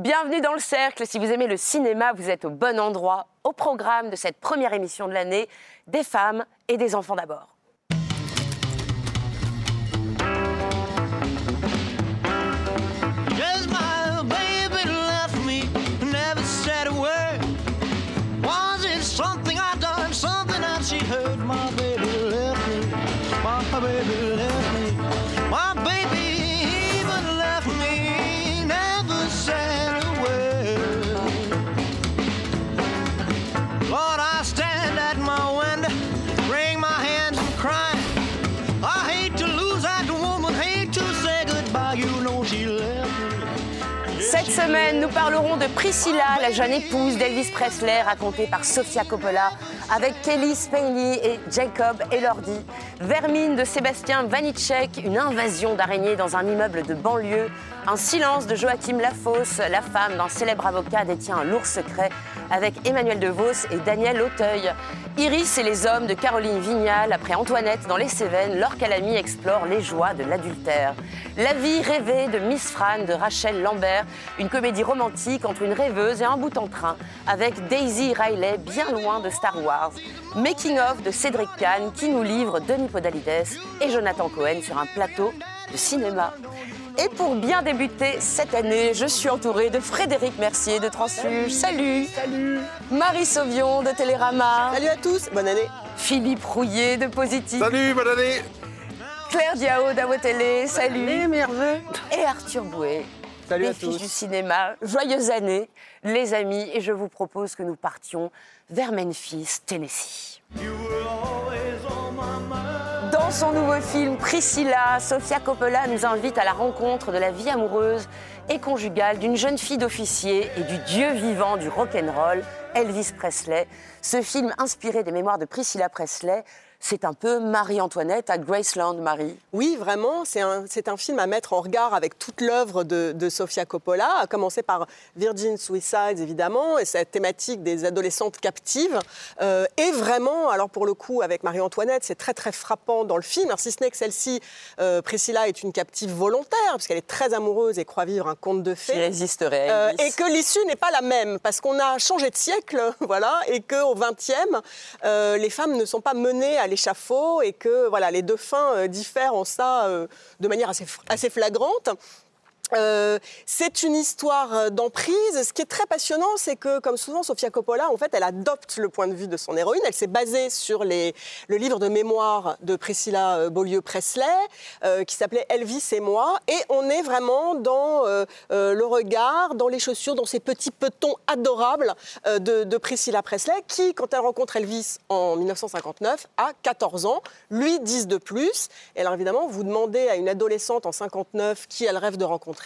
Bienvenue dans le cercle. Si vous aimez le cinéma, vous êtes au bon endroit. Au programme de cette première émission de l'année, des femmes et des enfants d'abord. De Priscilla, la jeune épouse d'Elvis Presley, racontée par Sofia Coppola, avec Kelly Spaney et Jacob Elordi. Vermine de Sébastien Vanitschek, une invasion d'araignées dans un immeuble de banlieue. Un silence de Joachim Lafosse, la femme d'un célèbre avocat détient un lourd secret, avec Emmanuel DeVos et Daniel Auteuil. Iris et les hommes de Caroline Vignal, après Antoinette dans les Cévennes, Laure Calamy explore les joies de l'adultère. La vie rêvée de Miss Fran de Rachel Lambert, une comédie romantique entre une rêveuse et un bout en train, avec Daisy Riley bien loin de Star Wars. Making of de Cédric Kahn qui nous livre Denis Podalides et Jonathan Cohen sur un plateau de cinéma. Et pour bien débuter cette année, je suis entourée de Frédéric Mercier de Transfuge. Salut Salut Marie Sauvion de Télérama. Salut à tous, bonne année. Philippe Rouillet de Positif. Salut, bonne année Claire Diao d'Awatélé. Salut. Et Arthur Bouet. Salut les à filles tous. du cinéma. Joyeuse année, les amis. Et je vous propose que nous partions vers Memphis, Tennessee. Dans son nouveau film Priscilla, Sofia Coppola nous invite à la rencontre de la vie amoureuse et conjugale d'une jeune fille d'officier et du dieu vivant du rock'n'roll, Elvis Presley. Ce film inspiré des mémoires de Priscilla Presley, c'est un peu Marie-Antoinette à Graceland, Marie. Oui, vraiment, c'est un, un film à mettre en regard avec toute l'œuvre de, de Sofia Coppola, à commencer par Virgin Suicides, évidemment, et cette thématique des adolescentes captives. Euh, et vraiment, alors pour le coup, avec Marie-Antoinette, c'est très très frappant dans le film, alors, si ce n'est que celle-ci, euh, Priscilla est une captive volontaire, puisqu'elle est très amoureuse et croit vivre un conte de Qui fées. résisterait à Euh, et que l'issue n'est pas la même, parce qu'on a changé de siècle, voilà, et qu'au XXe, les femmes ne sont pas menées à et que voilà, les deux fins euh, diffèrent en ça euh, de manière assez flagrante. Euh, c'est une histoire euh, d'emprise. Ce qui est très passionnant, c'est que, comme souvent, Sofia Coppola, en fait, elle adopte le point de vue de son héroïne. Elle s'est basée sur le livre de mémoire de Priscilla euh, Beaulieu-Presley, qui s'appelait Elvis et moi. Et on est vraiment dans le regard, dans les chaussures, dans ces petits petons adorables de, de Priscilla Presley, qui, quand elle rencontre Elvis en 1959, a 14 ans, lui 10 de plus. Et alors, évidemment, vous demandez à une adolescente en 59 qui elle rêve de rencontrer,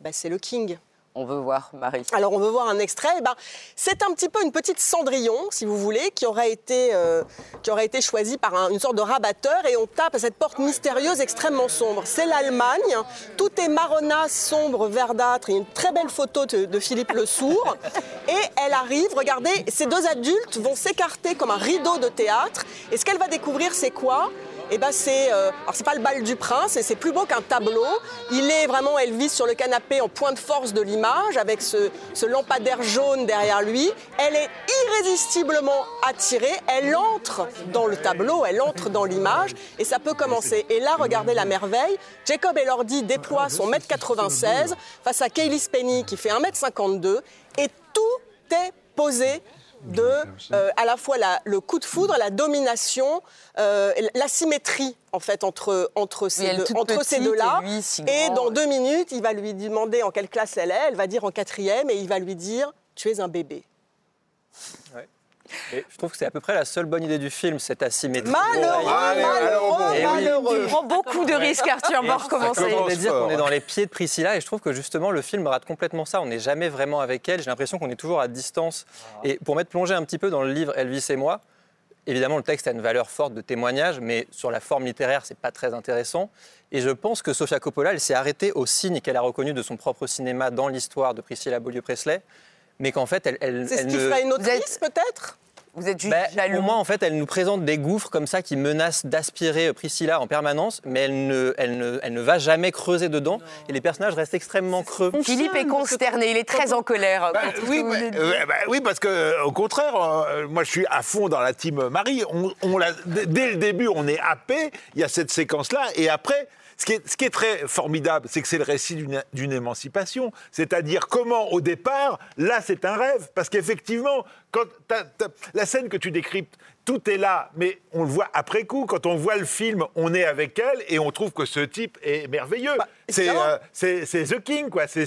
bah, c'est le King. On veut voir Marie. Alors on veut voir un extrait. Eh ben, c'est un petit peu une petite Cendrillon, si vous voulez, qui aurait été, euh, qui aurait été choisie par un- une sorte de rabatteur et on tape à cette porte mystérieuse extrêmement sombre. C'est l'Allemagne. Tout est marronasse, sombre, verdâtre. Il y a une très belle photo de, de Philippe Le Sourd. Et elle arrive, regardez, ces deux adultes vont s'écarter comme un rideau de théâtre. Et ce qu'elle va découvrir, c'est quoi? Eh ben c'est, euh, alors c'est pas le bal du prince, et c'est plus beau qu'un tableau. Il est vraiment Elvis sur le canapé en point de force de l'image, avec ce, ce lampadaire jaune derrière lui. Elle est irrésistiblement attirée. Elle entre dans le tableau, elle entre dans l'image, et ça peut commencer. Et là, regardez la merveille. Jacob Elordi déploie son mètre 96 face à Kaylee Spenny qui fait 1m52, et tout est posé de euh, à la fois la- le coup de foudre, la domination, euh, la symétrie en fait entre entre ces deux, entre ces petite deux-là. et lui dans ouais. deux minutes, il va lui demander en quelle classe elle est. Elle va dire en quatrième et il va lui dire tu es un bébé. Et je trouve que c'est à peu près la seule bonne idée du film, cette asymétrie. Malheureux, Allez, malheureux, malheureux. Tu prends beaucoup de risques, Arthur. On va recommencer. commence. Je voulais dire qu'on est dans les pieds de Priscilla et je trouve que justement le film rate complètement ça. On n'est jamais vraiment avec elle. J'ai l'impression qu'on est toujours à distance. Et pour m'être plongé un petit peu dans le livre Elvis et moi, évidemment le texte a une valeur forte de témoignage, mais sur la forme littéraire, c'est pas très intéressant. Et je pense que Sofia Coppola, elle s'est arrêtée au signe qu'elle a reconnu de son propre cinéma dans l'histoire de Priscilla Beaulieu-Presley, mais qu'en fait, elle, elle, C'est ce elle qui ne- ferait une Vous autrice êtes- peut-être? Vous êtes juste jaloux. Pour moi, en fait, elle nous présente des gouffres comme ça qui menacent d'aspirer Priscilla en permanence, mais elle ne, elle ne, elle ne va jamais creuser dedans. Et les personnages restent extrêmement creux. Philippe est consterné, il est très en colère. Bah, oui, bah, oui, parce que euh, au contraire, euh, moi je suis à fond dans la team Marie. On, on l'a- dès dès le début, on est happé. Il y a cette séquence-là, et après. Ce qui, est, très formidable, c'est que c'est le récit d'une- d'une émancipation. C'est-à-dire comment, au départ, là, c'est un rêve. Parce qu'effectivement, quand la scène que tu décryptes, tout est là, mais on le voit après coup. Quand on voit le film, on est avec elle et on trouve que ce type est merveilleux. Bah, c'est euh, c'est The King, quoi. C'est-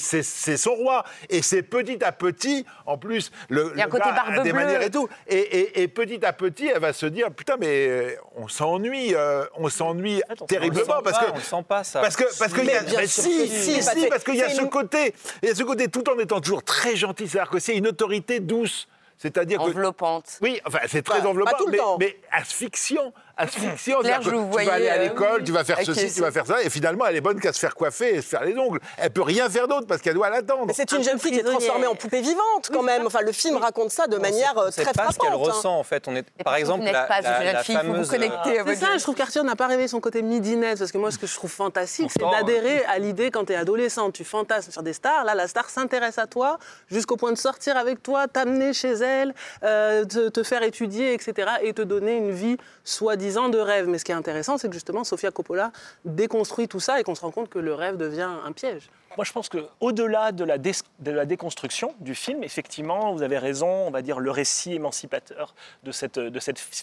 son roi. Et c'est petit à petit, en plus, le, Il y a un le côté gars barbe des bleue. manières et tout. Et, et- et petit à petit, elle va se dire putain, mais euh, on s'ennuie, euh, on s'ennuie terriblement sent parce pas, que on le sent pas, ça. Parce que parce qu'il y a Mais si, que si, si, si, bah, parce qu'il y a ce une- côté, il y a ce côté tout en étant toujours très gentil, c'est-à-dire que c'est une autorité douce. C'est-à-dire que Enveloppante. oui, enfin, c'est très enveloppant, mais, mais asphyxiant. Asphyxiant. Claire, c'est-à-dire je que vous tu vas aller à euh, l'école, oui, tu vas faire ceci, tu vas faire ça, et finalement, elle est bonne qu'à se faire coiffer et se faire les ongles. Elle peut rien faire d'autre parce qu'elle doit l'attendre. Mais c'est Un une jeune fille qui est transformée en poupée vivante quand même. Enfin, le film raconte ça de manière euh, C'est très pas ce qu'elle frappante. hein. ressent en fait. On est, Et par exemple, la, pas la- une jeune la fille, vous fameuse, euh, C'est ça, je trouve qu'Arthur n'a pas révélé son côté midinette, parce que moi, ce que je trouve fantastique, c'est d'adhérer à l'idée quand tu es adolescente, tu fantasmes sur des stars, là, la star s'intéresse à toi jusqu'au point de sortir avec toi, t'amener chez elle, euh, te, te faire étudier, etc., et te donner une vie soi-disant de rêve. Mais ce qui est intéressant, c'est que justement, Sofia Coppola déconstruit tout ça et qu'on se rend compte que le rêve devient un piège. Moi, je pense qu'au-delà de, la dé- de la déconstruction du film, effectivement, vous avez raison, on va dire le récit émancipateur de cette,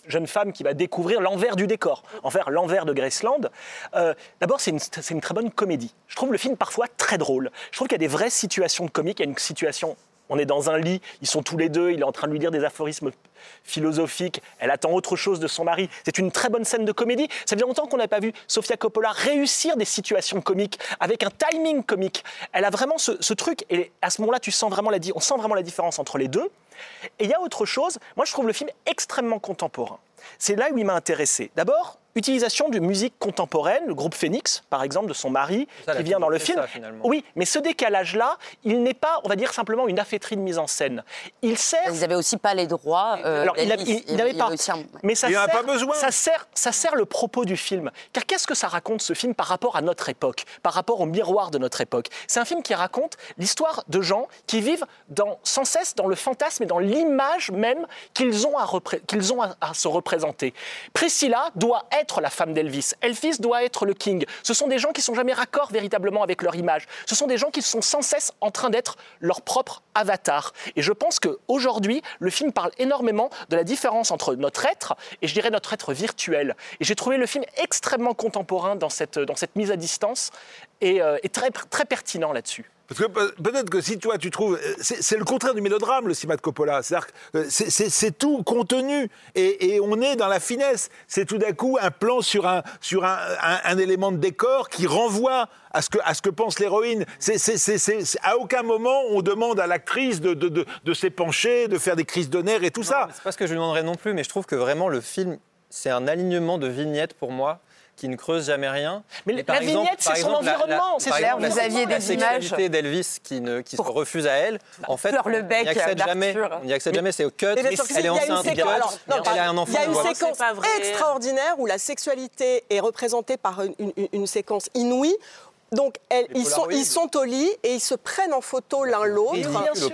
jeune femme qui va découvrir l'envers du décor, envers l'envers de Graceland. Euh, D'abord, c'est une, une très bonne comédie. Je trouve le film parfois très drôle. Je trouve qu'il y a des vraies situations de comique. Il y a une situation on est dans un lit, ils sont tous les deux, il est en train de lui dire des aphorismes philosophiques, elle attend autre chose de son mari. C'est une très bonne scène de comédie. Ça fait longtemps qu'on n'a pas vu Sofia Coppola réussir des situations comiques avec un timing comique. Elle a vraiment ce, truc, et à ce moment-là, tu sens vraiment la, on sent vraiment la différence entre les deux. Et il y a autre chose, moi je trouve le film extrêmement contemporain. C'est là où il m'a intéressé. D'abord, utilisation de musique contemporaine, le groupe Phoenix, par exemple, de son mari, Ça, qui vient dans le film. ça, oui, mais ce décalage-là, il n'est pas, on va dire, simplement une affaîtrie de mise en scène. Il sert Vous n'avez aussi pas les droits. euh, alors, il n'avait pas. un- Mais ça Il en a sert, pas besoin. Ça sert, ça sert le propos du film. Car qu'est-ce que ça raconte ce film par rapport à notre époque, par rapport au miroir de notre époque? C'est un film qui raconte l'histoire de gens qui vivent dans, sans cesse dans le fantasme et dans l'image même qu'ils ont, à, repré- qu'ils ont à, à se représenter. Priscilla doit être la femme d'Elvis. Elvis doit être le king. Ce sont des gens qui sont jamais raccord véritablement avec leur image. Ce sont des gens qui sont sans cesse en train d'être leur propre avatar. Et je pense qu'aujourd'hui, le film parle énormément de la différence entre notre être et je dirais notre être virtuel. Et j'ai trouvé le film extrêmement contemporain dans cette, dans cette mise à distance et, euh, et très, très pertinent là-dessus. Parce que pe- peut-être que si toi tu trouves, euh, c'est le contraire du mélodrame le cinéma de Coppola, euh, c'est- tout contenu et, et on est dans la finesse. C'est tout d'un coup un plan sur un sur un, un- un élément de décor qui renvoie à ce que à ce que pense l'héroïne. À aucun moment on demande à l'actrice de, de, de, de s'épancher, de faire des crises de nerfs et tout ça. C'est pas ce que je lui demanderais non plus, mais je trouve que vraiment le film, c'est un alignement de vignettes pour moi qui ne creuse jamais rien. Mais la vignette, c'est par son exemple, la- la- environnement, c'est exemple, la- Vous aviez la des images sexualité d'Elvis qui, ne, qui se refuse à elle. En fait, le on bec n'y accède jamais. On n'y accède jamais, c'est au cut. Si, Elle est il y a une enceinte, séquence- cut. elle a un enfant. Il y a une séquence extraordinaire où la sexualité est représentée par une séquence inouïe. Donc, elle- Les ils, sont, ils sont au lit et ils se prennent en photo l'un l'autre.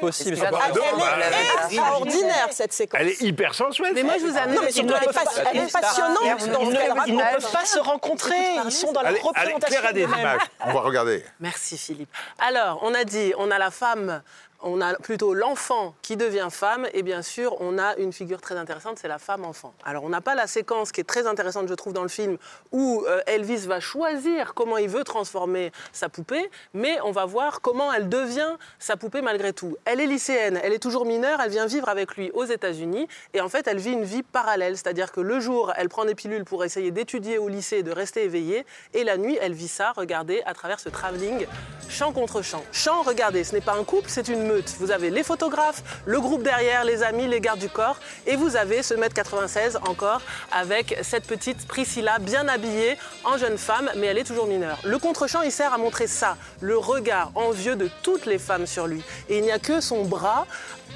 Possible. Pas- de- Elle est extraordinaire, cette séquence. Elle est hyper sensuelle. Mais moi, je vous amène Non, mais surtout, elle est, pas- elle est passionnante dans Ils ce ne, peuvent pas se rencontrer, ils sont dans la représentation. Claire a des d'eux-mêmes. images. On va regarder. Merci Philippe. Alors, on a dit, on a la femme, on a plutôt l'enfant qui devient femme, et bien sûr, on a une figure très intéressante, c'est la femme-enfant. Alors, on n'a pas la séquence qui est très intéressante, je trouve, dans le film, où euh, Elvis va choisir comment il veut transformer sa poupée, mais on va voir comment elle devient sa poupée malgré tout. Elle est lycéenne, elle est toujours mineure, elle vient vivre avec lui aux États-Unis, et en fait, elle vit une vie parallèle, c'est-à-dire que le jour, elle prend des pilules pour essayer d'étudier au lycée, de rester éveillée, et la nuit, elle vit ça, regardez, à travers ce travelling, chant contre chant. Chant, regardez, ce n'est pas un couple, c'est une Vous avez les photographes, le groupe derrière, les amis, les gardes du corps, et vous avez ce mètre 96 encore avec cette petite Priscilla bien habillée en jeune femme, mais elle est toujours mineure. Le contre-champ, il sert à montrer ça, le regard envieux de toutes les femmes sur lui. Et il n'y a que son bras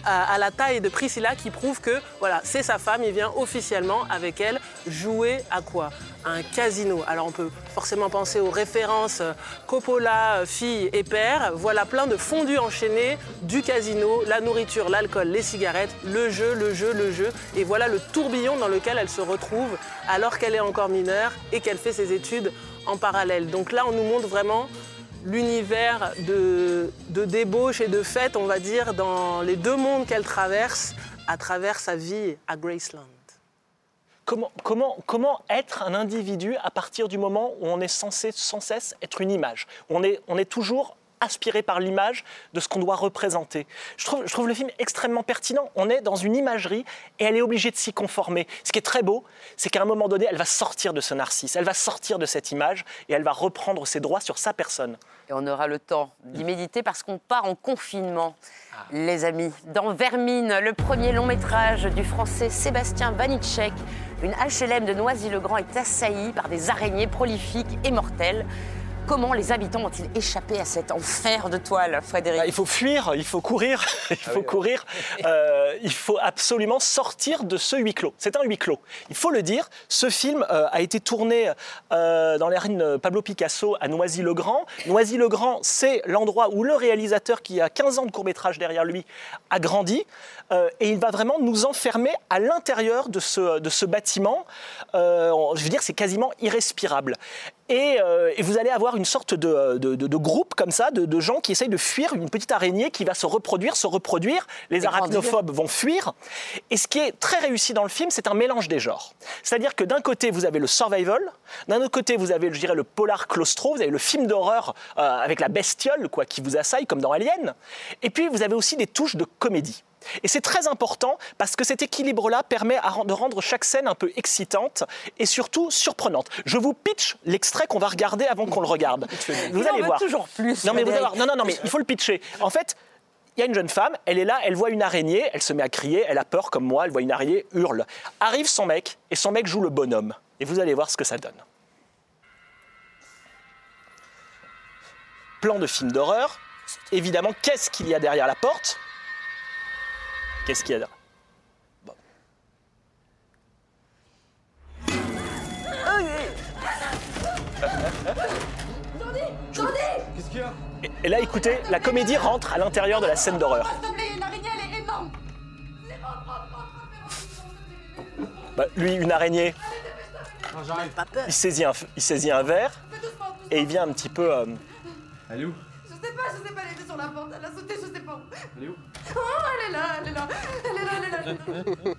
à, la taille de Priscilla qui prouve que voilà, c'est sa femme, il vient officiellement avec elle jouer à quoi? Un casino. Alors on peut forcément penser aux références euh, Coppola, euh, fille et père. Voilà plein de fondus enchaînés du casino, la nourriture, l'alcool, les cigarettes, le jeu, le jeu, le jeu. Et voilà le tourbillon dans lequel elle se retrouve alors qu'elle est encore mineure et qu'elle fait ses études en parallèle. Donc là, on nous montre vraiment l'univers de, débauche et de fête, on va dire, dans les deux mondes qu'elle traverse à travers sa vie à Graceland. Comment, être un individu à partir du moment où on est censé sans cesse être une image on on est toujours aspiré par l'image de ce qu'on doit représenter. Je trouve, je trouve le film extrêmement pertinent. On est dans une imagerie et elle est obligée de s'y conformer. Ce qui est très beau, c'est qu'à un moment donné, elle va sortir de ce narcisse, elle va sortir de cette image et elle va reprendre ses droits sur sa personne. Et on aura le temps d'y méditer parce qu'on part en confinement, les amis. Dans Vermine, le premier long métrage du français Sébastien Vanitschek, une HLM de Noisy-le-Grand est assaillie par des araignées prolifiques et mortelles. Comment les habitants ont-ils échappé à cet enfer de toile, Frédéric Ah, Il faut fuir, il faut courir, il faut courir. Euh, il faut absolument sortir de ce huis clos. C'est un huis clos. Il faut le dire. Ce film euh, a été tourné euh, dans l'arène Pablo Picasso à Noisy-le-Grand. Noisy-le-Grand, c'est l'endroit où le réalisateur, qui a 15 ans de court métrage derrière lui, a grandi. Euh, et il va vraiment nous enfermer à l'intérieur de ce, de ce bâtiment. Euh, je veux dire, c'est quasiment irrespirable. Et, euh, et vous allez avoir une sorte de, de- de- de groupe comme ça, de, gens qui essayent de fuir une petite araignée qui va se reproduire, se reproduire. Les Et grandir. arachnophobes vont fuir. Et ce qui est très réussi dans le film, c'est un mélange des genres. C'est-à-dire que d'un côté, vous avez le survival, d'un autre côté, vous avez, je dirais, le polar claustro, vous avez le film d'horreur euh, avec la bestiole quoi, qui vous assaille, comme dans Alien. Et puis, vous avez aussi des touches de comédie. Et c'est très important parce que cet équilibre-là permet de rendre chaque scène un peu excitante et surtout surprenante. Je vous pitch l'extrait qu'on va regarder avant qu'on le regarde. Vous Il allez voir. toujours plus, Non mais vous allez Frédéric. voir. Non non non mais il faut le pitcher. En fait. Il y a une jeune femme, elle est là, elle voit une araignée, elle se met à crier, elle a peur comme moi, elle voit une araignée, hurle. Arrive son mec, et son mec joue le bonhomme. Et vous allez voir ce que ça donne. Plan de film d'horreur. Évidemment, qu'est-ce qu'il y a derrière la porte? Qu'est-ce qu'il y a derrière Bon. Et- Et là, écoutez, la comédie rentre à l'intérieur de la scène d'horreur. Elle est. Bah, lui, une araignée, il saisit, un, il saisit un verre et il vient un petit peu. euh, Je sais pas, je sais pas, elle était sur la porte, elle a sauté, je sais pas où. Elle est où? Oh, elle est là, elle est là, elle est là, elle est là. Elle est là.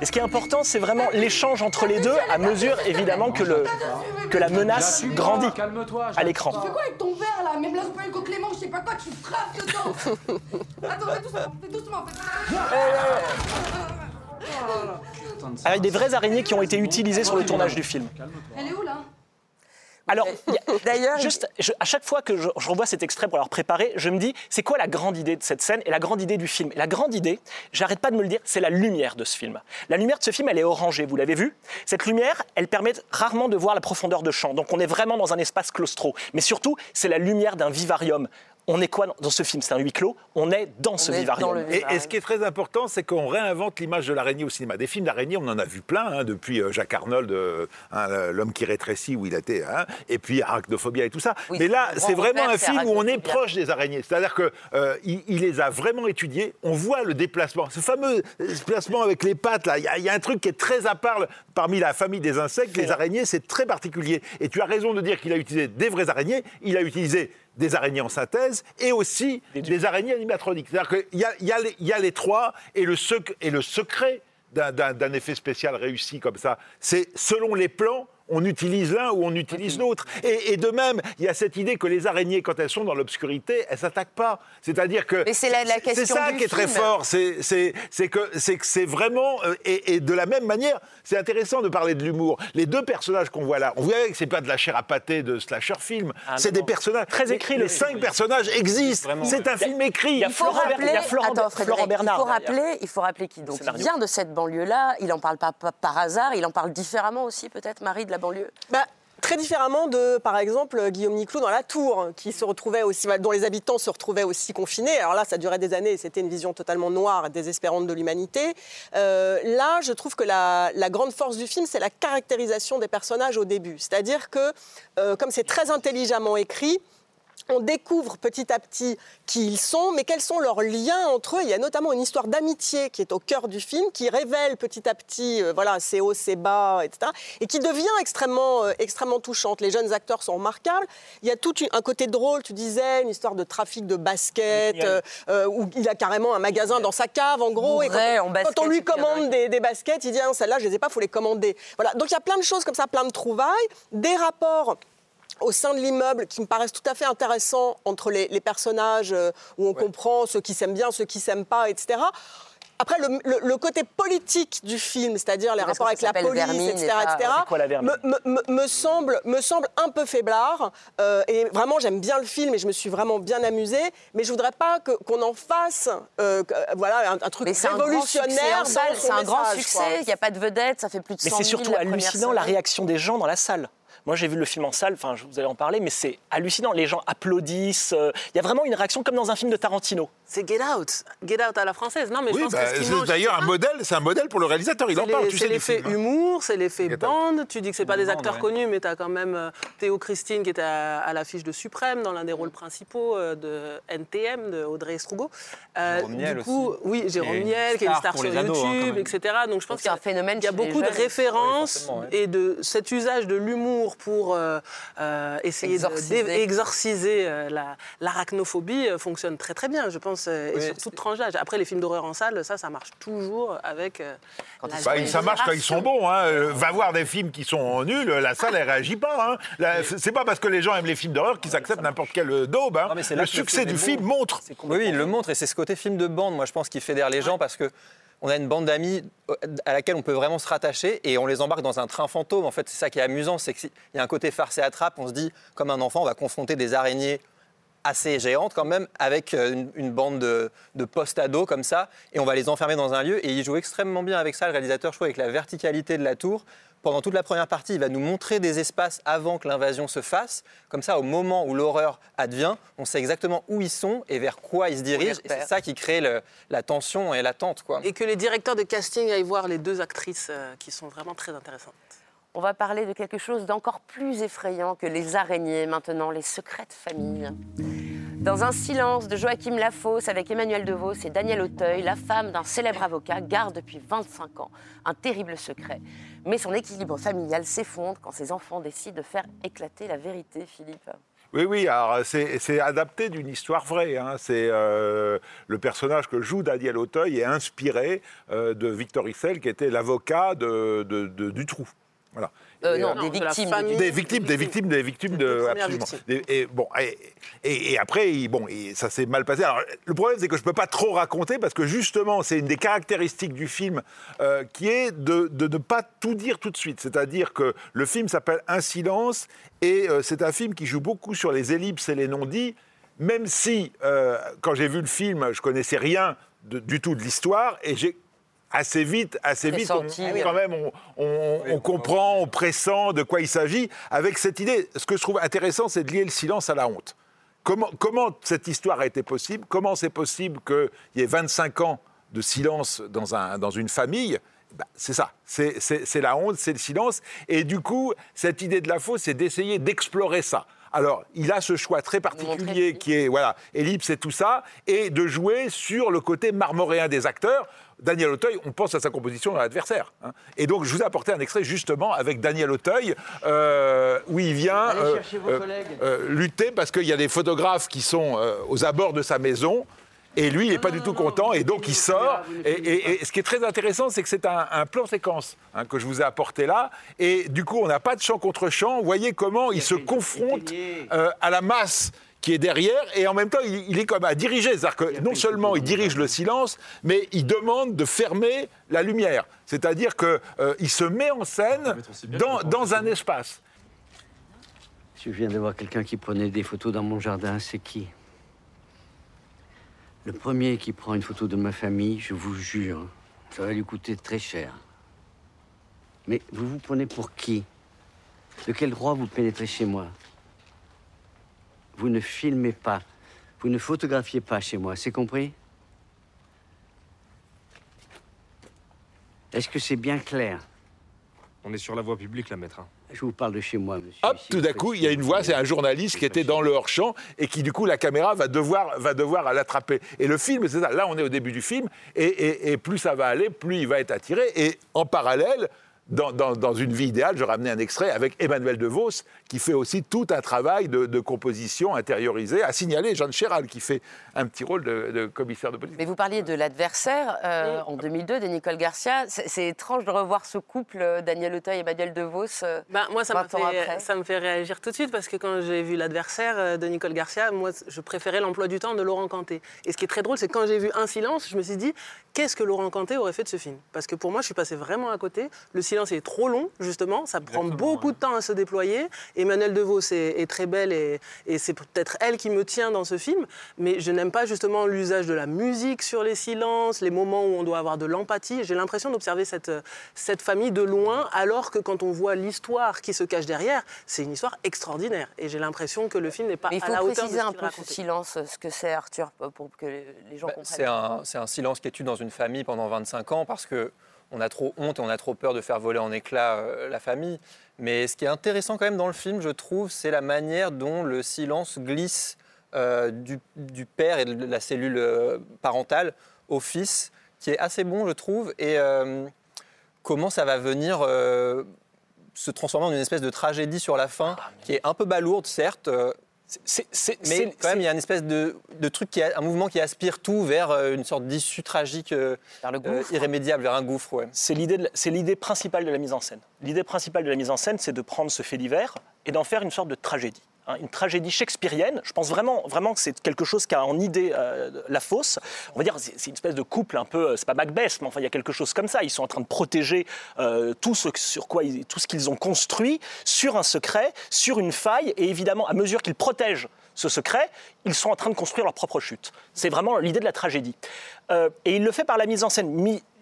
Et ce qui est important, c'est vraiment l'échange entre les deux, à mesure évidemment que, le, que la menace grandit à l'écran. Tu fais quoi avec ton verre là? Même là, je pas une Clément, je sais pas quoi, tu frappes dedans. Attends, fais doucement, fais doucement, fais Avec des vraies araignées qui ont été utilisées sur le tournage du film. Elle est où là Alors, D'ailleurs, juste je- à chaque fois que je, je revois cet extrait pour leur préparer, je me dis, c'est quoi la grande idée de cette scène et la grande idée du film? Et la grande idée, j'arrête pas de me le dire, c'est la lumière de ce film. La lumière de ce film, elle est orangée, vous l'avez vu? Cette lumière, elle permet rarement de voir la profondeur de champ. Donc on est vraiment dans un espace claustro. Mais surtout, c'est la lumière d'un vivarium. On est quoi dans- ce film? C'est un huis clos. On est dans ce est vivarium. dans Et, et ce qui est très important, c'est qu'on réinvente l'image de l'araignée au cinéma. Des films d'araignée, on en a vu plein, hein, depuis euh, Jacques Arnold, euh, hein, euh, L'homme qui rétrécit, où il été, hein, et puis Arachnophobia et tout ça. Oui, Mais là, c'est vraiment un film où on est proche des araignées. C'est-à-dire qu'il il les a vraiment étudiées. On voit le déplacement. Ce fameux déplacement avec les pattes, là, il y, a- il y a un truc qui est très à part parmi la famille des insectes. Les araignées, c'est très particulier. Et tu as raison de dire qu'il a utilisé des vraies araignées. Il a utilisé des araignées en synthèse et aussi des, araignées animatroniques. C'est-à-dire qu'il y a, il y a les- il y a les trois et le, sec- et le secret d'un effet spécial réussi comme ça, c'est selon les plans, on utilise l'un ou on utilise l'autre. Et, et de même, il y a cette idée que les araignées, quand elles sont dans l'obscurité, elles s'attaquent pas. C'est-à-dire que Mais c'est la- la c'est question ça du qui est très fort. C'est que c'est vraiment euh, et, et de la même manière, c'est intéressant de parler de l'humour. Les deux personnages qu'on voit là, on voit que c'est pas de la chair à pâté de slasher film. Ah, c'est des personnages Très les- écrit, Les, le cinq oui. personnages existent. C'est un film écrit. il y a Il faut rappeler, il faut rappeler, il faut rappeler qui donc vient de cette banlieue-là. Il en parle pas, pas par hasard. Il en parle différemment aussi, peut-être, Marie de Bah, Très différemment de, par exemple, Guillaume Niclou dans La Tour, qui dont les habitants se retrouvaient aussi confinés. Alors là, ça durait des années c'était une vision totalement noire désespérante de l'humanité. Euh, là, je trouve que la, la grande force du film, c'est la caractérisation des personnages au début. C'est-à-dire que, euh, comme c'est très intelligemment écrit, on découvre petit à petit qui ils sont, mais quels sont leurs liens entre eux. Il y a notamment une histoire d'amitié qui est au cœur du film, qui révèle petit à petit, euh, voilà, ses hauts, ses bas, etc., et qui devient extrêmement, euh, extrêmement touchante. Les jeunes acteurs sont remarquables. Il y a tout un côté drôle, tu disais, une histoire de trafic de basket, euh, euh, où il a carrément un magasin dans sa cave, en gros. et Bourré quand, en basket, quand on lui et commande des, des baskets, il dit ah, celle-là, je les ai pas, faut les commander. Voilà. Donc il y a plein de choses comme ça, plein de trouvailles, des rapports au sein de l'immeuble qui me paraissent tout à fait intéressants entre les, les personnages euh, où on comprend ceux qui s'aiment bien, ceux qui s'aiment pas, etc. Après, le, le- le côté politique du film, c'est-à-dire les Parce rapports avec la police, Vermine etc., etc., C'est quoi la Vermine me, me- me- me semble, me semble un peu faiblard. Euh, et vraiment, j'aime bien le film et je me suis vraiment bien amusée. Mais je voudrais pas qu'on en fasse euh, que- voilà, un, un truc Mais révolutionnaire. C'est un grand succès. Il n'y a pas de vedette. Ça fait plus de 100 Mais 000 c'est surtout la hallucinant la réaction des gens dans la salle. Moi, j'ai vu le film en salle, enfin, vous allez en parler, mais c'est hallucinant. Les gens applaudissent. euh, Il y a vraiment une réaction comme dans un film de Tarantino. C'est Get Out. Get Out à la française. Non, mais je Oui, pense bah, que ce qui c'est d'ailleurs c'est un modèle, c'est un modèle pour le réalisateur. Il en C'est parle, les- tu C'est sais, du l'effet hein. humour, c'est l'effet Out. bande. Tu dis que c'est pas des acteurs ouais. connus, mais tu as quand même euh, Théo Christine qui était à, à l'affiche de Suprême dans l'un des rôles principaux euh, de NTM de Audrey Estrugo. Euh, Jérôme coup, aussi. oui, Jérôme Niel qui est une star sur ados, hein, YouTube, etc. Donc je pense C'est qu'il y a- un phénomène Il y a beaucoup de références Oui, forcément, ouais. et de cet usage de l'humour pour euh, euh, essayer Exorciser. d'exorciser la l'arachnophobie fonctionne très très bien, je pense, euh, et Oui, sur toute tranche d'âge. Après, les films d'horreur en salle, ça, ça marche toujours avec. euh, la Bah, jeune ça marche quand ils sont bons. Hein. Euh, Va voir des films qui sont nuls, la salle, elle réagit pas. Hein. La- C'est pas parce que les gens aiment les films d'horreur qu'ils acceptent n'importe quel euh, daube. hein. Non, mais c'est là Le succès film du film bon. montre. Oui, oui, il le montre et c'est ce côté film de bande, moi je pense, qui fédère les gens parce que on a une bande d'amis à laquelle on peut vraiment se rattacher et on les embarque dans un train fantôme. En fait, c'est ça qui est amusant, c'est qu'il y a un côté farce et attrape. On se dit, comme un enfant, on va confronter des araignées assez géantes quand même, avec euh, une, une bande de, de post-ados comme ça, et on va les enfermer dans un lieu. Et il joue extrêmement bien avec ça, le réalisateur, je trouve, avec la verticalité de la tour. Pendant toute la première partie, il va nous montrer des espaces avant que l'invasion se fasse. Comme ça, au moment où l'horreur advient, on sait exactement où ils sont et vers quoi ils se dirigent. Et c'est ça qui crée le- la tension et l'attente. quoi. Et que les directeurs de casting aillent voir les deux actrices euh, qui sont vraiment très intéressantes. On va parler de quelque chose d'encore plus effrayant que les araignées maintenant, les secrets de famille. Dans un silence de Joachim Lafosse avec Emmanuel DeVos et Daniel Auteuil, la femme d'un célèbre avocat garde depuis 25 ans un terrible secret. Mais son équilibre familial s'effondre quand ses enfants décident de faire éclater la vérité, Philippe. Oui, oui, alors c'est c'est adapté d'une histoire vraie. hein. C'est euh, le personnage que joue Daniel Auteuil est inspiré euh, de Victor Issel, qui était l'avocat de, de- de Dutroux. Voilà. Euh, non, euh, des victimes. famille. Des victimes, des victimes, des victimes de. Absolument. Et, bon, et, et- et après, bon, et ça s'est mal passé. Alors, le problème, c'est que je ne peux pas trop raconter parce que justement, c'est une des caractéristiques du film euh, qui est de, de ne pas tout dire tout de suite. C'est-à-dire que le film s'appelle Un silence et euh, c'est un film qui joue beaucoup sur les ellipses et les non-dits, même si, euh, quand j'ai vu le film, je connaissais rien de- du tout de l'histoire et j'ai assez vite, assez vite, on- quand même, on, on- on comprend, on pressent de quoi il s'agit, avec cette idée. Ce que je trouve intéressant, c'est de lier le silence à la honte. Comment, comment cette histoire a été possible? Comment c'est possible qu'il y ait 25 ans de silence dans, un, dans une famille? Ben, c'est ça, c'est- la honte, c'est le silence. Et du coup, cette idée de la fausse, c'est d'essayer d'explorer ça. Alors, il a ce choix très particulier qui est, voilà, ellipse et tout ça, et de jouer sur le côté marmoréen des acteurs. Daniel Auteuil, on pense à sa composition dans l'adversaire. hein. Et donc, je vous ai apporté un extrait justement avec Daniel Auteuil, euh, où il vient euh, euh, lutter parce qu'il y a des photographes qui sont aux abords de sa maison. Et lui, il n'est pas du tout content, et donc il sort. Et, et- et ce qui est très intéressant, c'est que c'est un, un plan séquence hein, que je vous ai apporté là. Et du coup, on n'a pas de chant contre. Vous voyez comment il se confronte euh, à la masse qui est derrière, et en même temps, il, il est comme à diriger. C'est-à-dire que non seulement il dirige le silence, mais il demande de fermer la lumière. C'est-à-dire qu'il se met en scène dans, dans un espace. Je viens de voir quelqu'un qui prenait des photos dans mon jardin. C'est qui? Le premier qui prend une photo de ma famille, je vous jure, ça va lui coûter très cher. Mais vous vous prenez pour qui? De quel droit vous pénétrez chez moi? Vous ne filmez pas. Vous ne photographiez pas chez moi, c'est compris? Est-ce que c'est bien clair? On est sur la voie publique, là, maître. hein. Je vous parle de chez moi, monsieur. Hop, Ici, tout d'un coup, il y a une voix, c'est un journaliste qui était dans le hors-champ et qui, du coup, la caméra va devoir, va devoir l'attraper. Et le film, c'est ça. Là, on est au début du film et, et- et plus ça va aller, plus il va être attiré. Et en parallèle, dans, dans- dans une vie idéale, je ramenais un extrait avec Emmanuel DeVos qui fait aussi tout un travail de, de composition intériorisé, à signaler Jeanne Chéral qui fait un petit rôle de, de commissaire de police. Mais vous parliez de l'adversaire euh, en 2002 de Nicole Garcia. C'est étrange de revoir ce couple, euh, Daniel Auteuil et Emmanuel DeVos. euh, Ben, moi, ça me, 20 ans fait, ça me fait réagir tout de suite parce que quand j'ai vu l'adversaire de Nicole Garcia, moi, je préférais l'emploi du temps de Laurent Canté. Et ce qui est très drôle, c'est que quand j'ai vu Un silence, je me suis dit, qu'est-ce que Laurent Canté aurait fait de ce film? Parce que pour moi, je suis passé vraiment à côté. Le silence est trop long, justement. Ça prend beaucoup de temps à se déployer. Emmanuel DeVos est, est très belle et, et c'est peut-être elle qui me tient dans ce film. Mais je n'aime pas justement l'usage de la musique sur les silences, les moments où on doit avoir de l'empathie. J'ai l'impression d'observer cette, cette famille de loin, alors que quand on voit l'histoire qui se cache derrière, c'est une histoire extraordinaire. Et j'ai l'impression que le film n'est pas Mais il à faut la hauteur de préciser ce un peu ce silence, ce que c'est, Arthur, pour que les gens Bah, comprennent. c'est un, un silence qui est tue dans une famille pendant 25 ans parce que on a trop honte et on a trop peur de faire voler en éclats euh, la famille. Mais ce qui est intéressant quand même dans le film, je trouve, c'est la manière dont le silence glisse euh, du, du père et de la cellule euh, parentale au fils, qui est assez bon, je trouve. Et comment ça va venir se transformer en une espèce de tragédie sur la fin, qui est un peu balourde, certes. C'est- c'est- mais c'est- quand même, il y a une espèce de, de truc, qui a, un mouvement qui aspire tout vers euh, une sorte d'issue tragique, euh, Vers le euh, gouffre. irrémédiable, vers un gouffre. Ouais. C'est l'idée, de la- c'est l'idée principale de la mise en scène. L'idée principale de la mise en scène, c'est de prendre ce fait divers et d'en faire une sorte de tragédie. Une tragédie shakespearienne. Je pense vraiment, vraiment que c'est quelque chose qui a en idée euh, la fosse. On va dire, c'est une espèce de couple un peu, euh, c'est pas Macbeth, mais enfin, il y a quelque chose comme ça. Ils sont en train de protéger euh, tout ce sur quoi ils- tout ce qu'ils ont construit sur un secret, sur une faille, et évidemment, à mesure qu'ils protègent ce secret, ils sont en train de construire leur propre chute. C'est vraiment l'idée de la tragédie. Et il le fait par la mise en scène.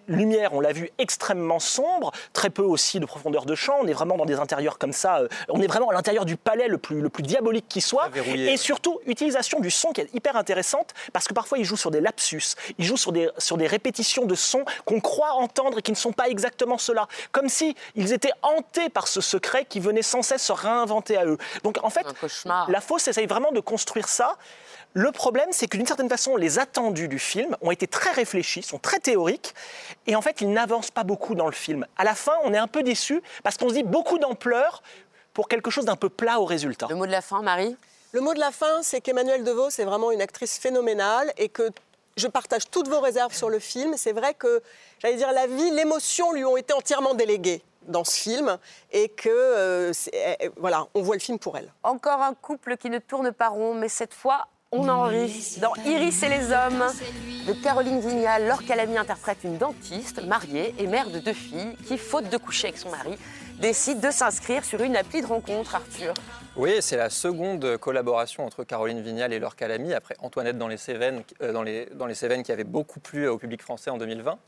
Lumière, on l'a vu, extrêmement sombre, très peu aussi de profondeur de champ. On est vraiment dans des intérieurs comme ça. euh, on est vraiment à l'intérieur du palais le plus, le plus diabolique qui soit. Et surtout, utilisation du son qui est hyper intéressante parce que parfois il joue sur des lapsus, il joue sur des, sur des répétitions de sons qu'on croit entendre et qui ne sont pas exactement cela. Comme si ils étaient hantés par ce secret qui venait sans cesse se réinventer à eux. Donc en fait, la fosse essaye vraiment de construire ça. Le problème, c'est que d'une certaine façon, les attendus du film ont été très réfléchis, sont très théoriques, et en fait, ils n'avancent pas beaucoup dans le film. À la fin, on est un peu déçu parce qu'on se dit beaucoup d'ampleur pour quelque chose d'un peu plat au résultat. Le mot de la fin, Marie? Le mot de la fin, c'est qu'Emmanuel DeVos est vraiment une actrice phénoménale et que je partage toutes vos réserves sur le film. C'est vrai que, j'allais dire, la vie, l'émotion lui ont été entièrement déléguées dans ce film et que, euh, c'est- euh, voilà, on voit le film pour elle. Encore un couple qui ne tourne pas rond, mais cette fois, on enregistre dans Iris et les hommes de Caroline Vignal. Laure Calamy interprète une dentiste mariée et mère de deux filles qui, faute de coucher avec son mari, décide de s'inscrire sur une appli de rencontre, Arthur. Oui, c'est la seconde collaboration entre Caroline Vignal et Laure Calamy, après Antoinette dans les, Cévennes, euh, dans les Cévennes qui avait beaucoup plu au public français en 2020.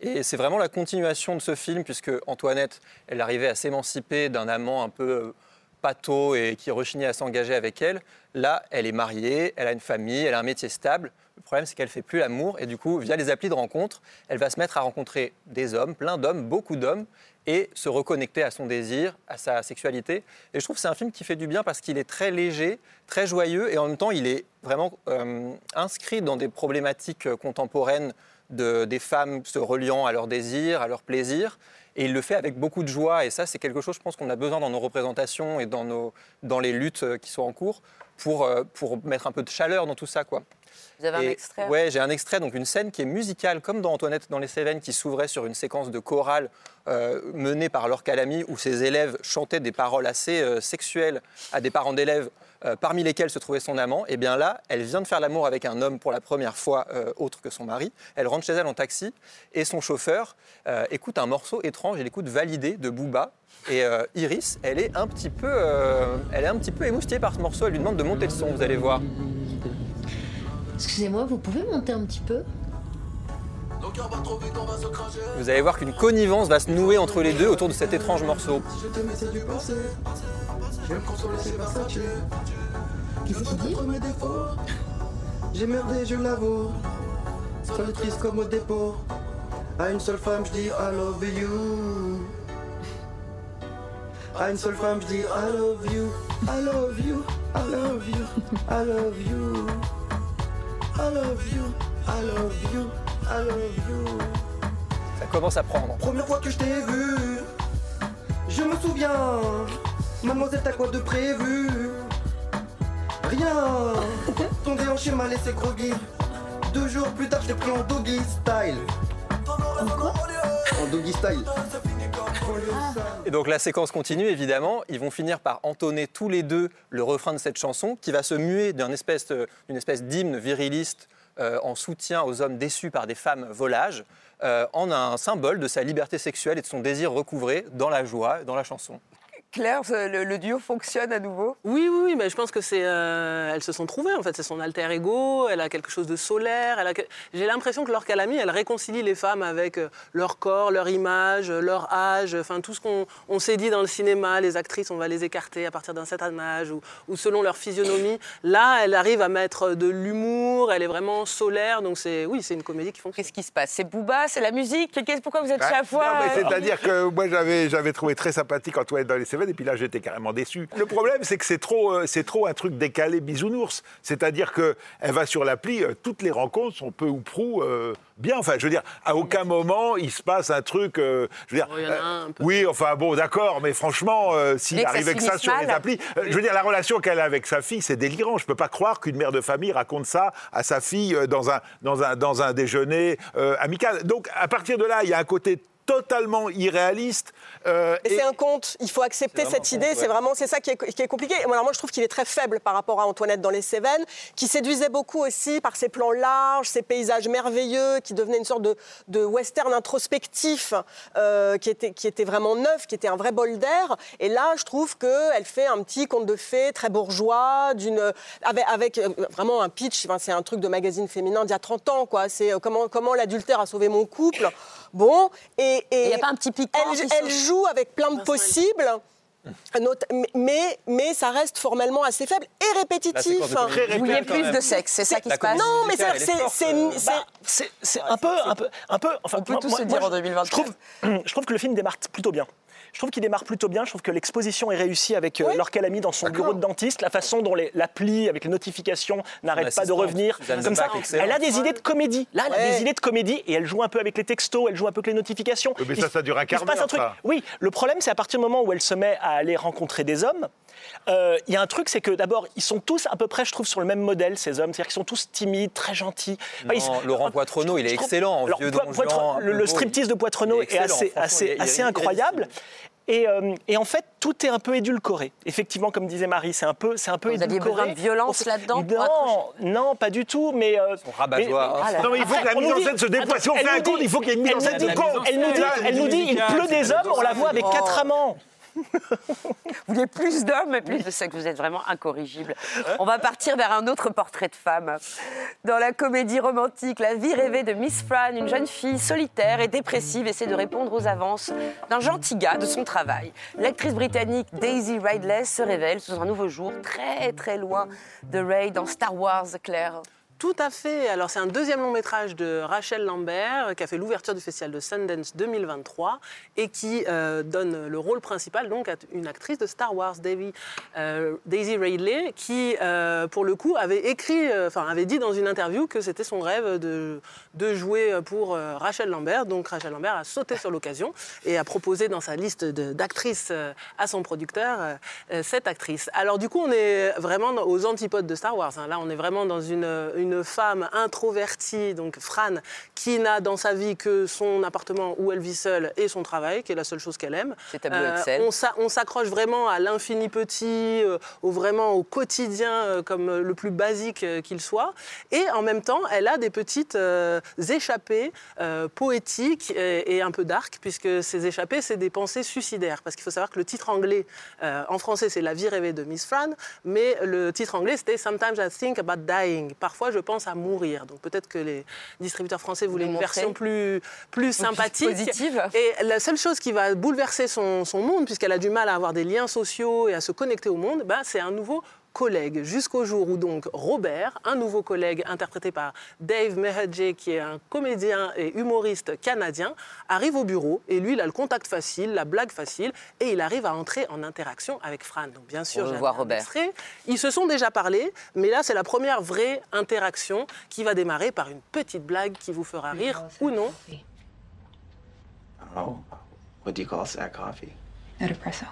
Et c'est vraiment la continuation de ce film, puisque Antoinette, elle arrivait à s'émanciper d'un amant un peu euh, pâteau et qui rechignait à s'engager avec elle. Là, elle est mariée, elle a une famille, elle a un métier stable. Le problème, c'est qu'elle fait plus l'amour. Et du coup, via les applis de rencontre, elle va se mettre à rencontrer des hommes, plein d'hommes, beaucoup d'hommes, et se reconnecter à son désir, à sa sexualité. Et je trouve que c'est un film qui fait du bien parce qu'il est très léger, très joyeux, et en même temps, il est vraiment euh, inscrit dans des problématiques euh, contemporaines de, des femmes se reliant à leurs désirs, à leurs plaisirs. Et il le fait avec beaucoup de joie. Et ça, c'est quelque chose, je pense, qu'on a besoin dans nos représentations et dans, nos, dans les luttes euh, qui sont en cours pour, euh, pour mettre un peu de chaleur dans tout ça. Quoi. Vous avez un extrait? Ouais, j'ai un extrait, donc une scène qui est musicale, comme dans Antoinette dans les Cévennes, qui s'ouvrait sur une séquence de chorale euh, menée par Laure Calamy, où ses élèves chantaient des paroles assez euh, sexuelles à des parents d'élèves, euh, parmi lesquels se trouvait son amant. Et bien là, elle vient de faire l'amour avec un homme pour la première fois, euh, autre que son mari. Elle rentre chez elle en taxi, et son chauffeur euh, écoute un morceau étrange, il écoute Validé de Booba. Et euh, Iris, elle est un petit peu, euh, elle est un petit peu émoustillée par ce morceau. Elle lui demande de monter le son, vous allez voir. Excusez-moi, vous pouvez monter un petit peu? Vous allez voir qu'une connivence va se nouer entre les deux autour de cet étrange morceau. Qu'est-ce qu'il dit J'ai merdé, je l'avoue. Seul triste comme au dépôt. À une seule femme, je dis I love you. À une seule femme, je dis I love you. I love you. I love you. I love you. I love you. I love you. I love you. Ça commence à prendre. Première fois que je t'ai vu, je me souviens. Mademoiselle, t'as quoi de prévu? Rien. Ton déhanché m'a laissé groggy. Deux jours plus tard, je t'ai pris en doggy style. En doggy style. Et donc la séquence continue, évidemment. Ils vont finir par entonner tous les deux le refrain de cette chanson, qui va se muer d'une espèce, d'une espèce d'hymne viriliste euh, en soutien aux hommes déçus par des femmes volages, euh, en un symbole de sa liberté sexuelle et de son désir recouvré dans la joie, dans la chanson. Claire, le, le duo fonctionne à nouveau? Oui, oui, oui, mais je pense que c'est. euh, elles se sont trouvées, en fait. C'est son alter ego, elle a quelque chose de solaire. Elle a que- J'ai l'impression que Laure Calamy, elle réconcilie les femmes avec euh, leur corps, leur image, euh, leur âge, enfin tout ce qu'on on s'est dit dans le cinéma, les actrices, on va les écarter à partir d'un certain âge ou, ou selon leur physionomie. Là, elle arrive à mettre de l'humour, elle est vraiment solaire, donc c'est. Oui, c'est une comédie qui fonctionne. Qu'est-ce qui se passe? C'est Booba, c'est la musique? Pourquoi vous êtes Bah, fois euh, C'est-à-dire que moi, j'avais, j'avais trouvé très sympathique Antoinette dans les Et puis là, j'étais carrément déçu. Le problème, c'est que c'est trop, euh, c'est trop un truc décalé bisounours. C'est-à-dire qu'elle va sur l'appli, euh, toutes les rencontres sont peu ou prou euh, bien. Enfin, je veux dire, à aucun moment, il se passe un truc. euh, je veux dire, Oh, il y en a un, un peu. oui, enfin, bon, d'accord, mais franchement, euh, s'il Mais que ça sur les mal. applis. euh, je veux dire, la relation qu'elle a avec sa fille, c'est délirant. Je peux pas croire qu'une mère de famille raconte ça à sa fille euh, dans un, dans un, dans un déjeuner euh, amical. Donc, à partir de là, il y a un côté totalement irréaliste. euh, et- c'est un conte, il faut accepter cette idée, c'est vraiment c'est ça qui est, qui est compliqué. Alors moi, je trouve qu'il est très faible par rapport à Antoinette dans les Cévennes, qui séduisait beaucoup aussi par ses plans larges, ses paysages merveilleux, qui devenait une sorte de, de western introspectif, euh, qui, était, qui était vraiment neuf, qui était un vrai bol d'air. Et là, je trouve qu'elle fait un petit conte de fées très bourgeois, d'une, avec, avec, euh, vraiment un pitch, enfin, c'est un truc de magazine féminin d'il y a 30 ans, quoi. C'est euh, comment, comment l'adultère a sauvé mon couple. Bon, et... Il n'y a pas un petit piquant Elle, elle joue avec plein de possibles. Mais, mais ça reste formellement assez faible et répétitif. comédie Vous quand plus même. de sexe, c'est ça qui se passe Non, mais c'est- un peu, un peu, un peu, un peu. Enfin, On peut moi- tout moi- se dire moi, en 2024. Je trouve, je trouve que le film démarre plutôt bien. Je trouve qu'il démarre plutôt bien. Je trouve que l'exposition est réussie avec euh, Oui. Laure Calamy dans son bureau de dentiste. La façon dont l'appli avec les notifications n'arrête pas de revenir. Suzanne Comme ça, Debac, excellente. elle a des idées de comédie. Là, elle a des idées de comédie et elle joue un peu avec les textos, elle joue un peu avec les notifications. Mais Il ça, ça dure un quart se passe d'heure, un truc. ça. Oui, le problème, c'est à partir du moment où elle se met à aller rencontrer des hommes, euh, il y a un truc, c'est que d'abord, ils sont tous à peu près, je trouve, sur le même modèle, ces hommes. C'est-à-dire qu'ils sont tous timides, très gentils. Enfin, ils- Non, Laurent Poitrenaud, il est excellent vieux Poitre- le, le striptease de Poitrenaud est est, assez, incroyable. Et, euh, et en fait, tout est un peu édulcoré. Effectivement, comme disait Marie, c'est un peu, c'est un peu Vous aviez édulcoré. besoin de violence là-dedans pour Non, non, pas du tout. Mais euh, rabat-joie, mais- hein. Ah là Non, mais il faut que la mise en scène se déploie. Si on elle fait un nous dit- conte, il faut qu'il y ait une mise en scène du conte. Elle nous dit, elle nous dit, il pleut des hommes, on la voit avec quatre amants. Vous voulez plus d'hommes et plus de sexe. Vous êtes vraiment incorrigible. On va partir vers un autre portrait de femme. Dans la comédie romantique, la vie rêvée de Miss Fran, une jeune fille solitaire et dépressive essaie de répondre aux avances d'un gentil gars de son travail. L'actrice britannique Daisy Ridley se révèle sous un nouveau jour, très très loin de Ray dans Star Wars, Claire. Tout à fait. Alors, c'est un deuxième long métrage de Rachel Lambert euh, qui a fait l'ouverture du festival de Sundance 2023 et qui euh, donne le rôle principal donc à une actrice de Star Wars, euh, Daisy Ridley, qui, pour le coup, avait écrit, enfin, avait dit dans une interview que c'était son rêve de, jouer pour Rachel Lambert. Donc, Rachel Lambert a sauté sur l'occasion et a proposé dans sa liste d'actrices à son producteur cette actrice. Alors, du coup, on est vraiment aux antipodes de Star Wars. hein. Là, on est vraiment dans une une femme introvertie, donc Fran, qui n'a dans sa vie que son appartement où elle vit seule et son travail, qui est la seule chose qu'elle aime. Excel. on s'a- on s'accroche vraiment à l'infini petit, euh, au vraiment au quotidien euh, comme euh, le plus basique euh, qu'il soit. Et en même temps, elle a des petites euh, échappées euh, poétiques et, et un peu dark, puisque ces échappées, c'est des pensées suicidaires. Parce qu'il faut savoir que le titre anglais, euh, en français, c'est La vie rêvée de Miss Fran, mais le titre anglais, c'était Sometimes I think about dying. Parfois, je pense à mourir. Donc peut-être que les distributeurs français voulaient une version plus, plus sympathique. positive. Et la seule chose qui va bouleverser son, son monde, puisqu'elle a du mal à avoir des liens sociaux et à se connecter au monde, ben, c'est un nouveau collègue. Jusqu'au jour où donc Robert, un nouveau collègue interprété par Dave Meherje, qui est un comédien et humoriste canadien, arrive au bureau et lui, il a le contact facile, la blague facile, et il arrive à entrer en interaction avec Fran. Donc bien sûr, voir un Robert. extrait. Ils se sont déjà parlé, mais là, c'est la première vraie interaction qui va démarrer par une petite blague qui vous fera rire ou non. Oh, what do you call that coffee? No depresso.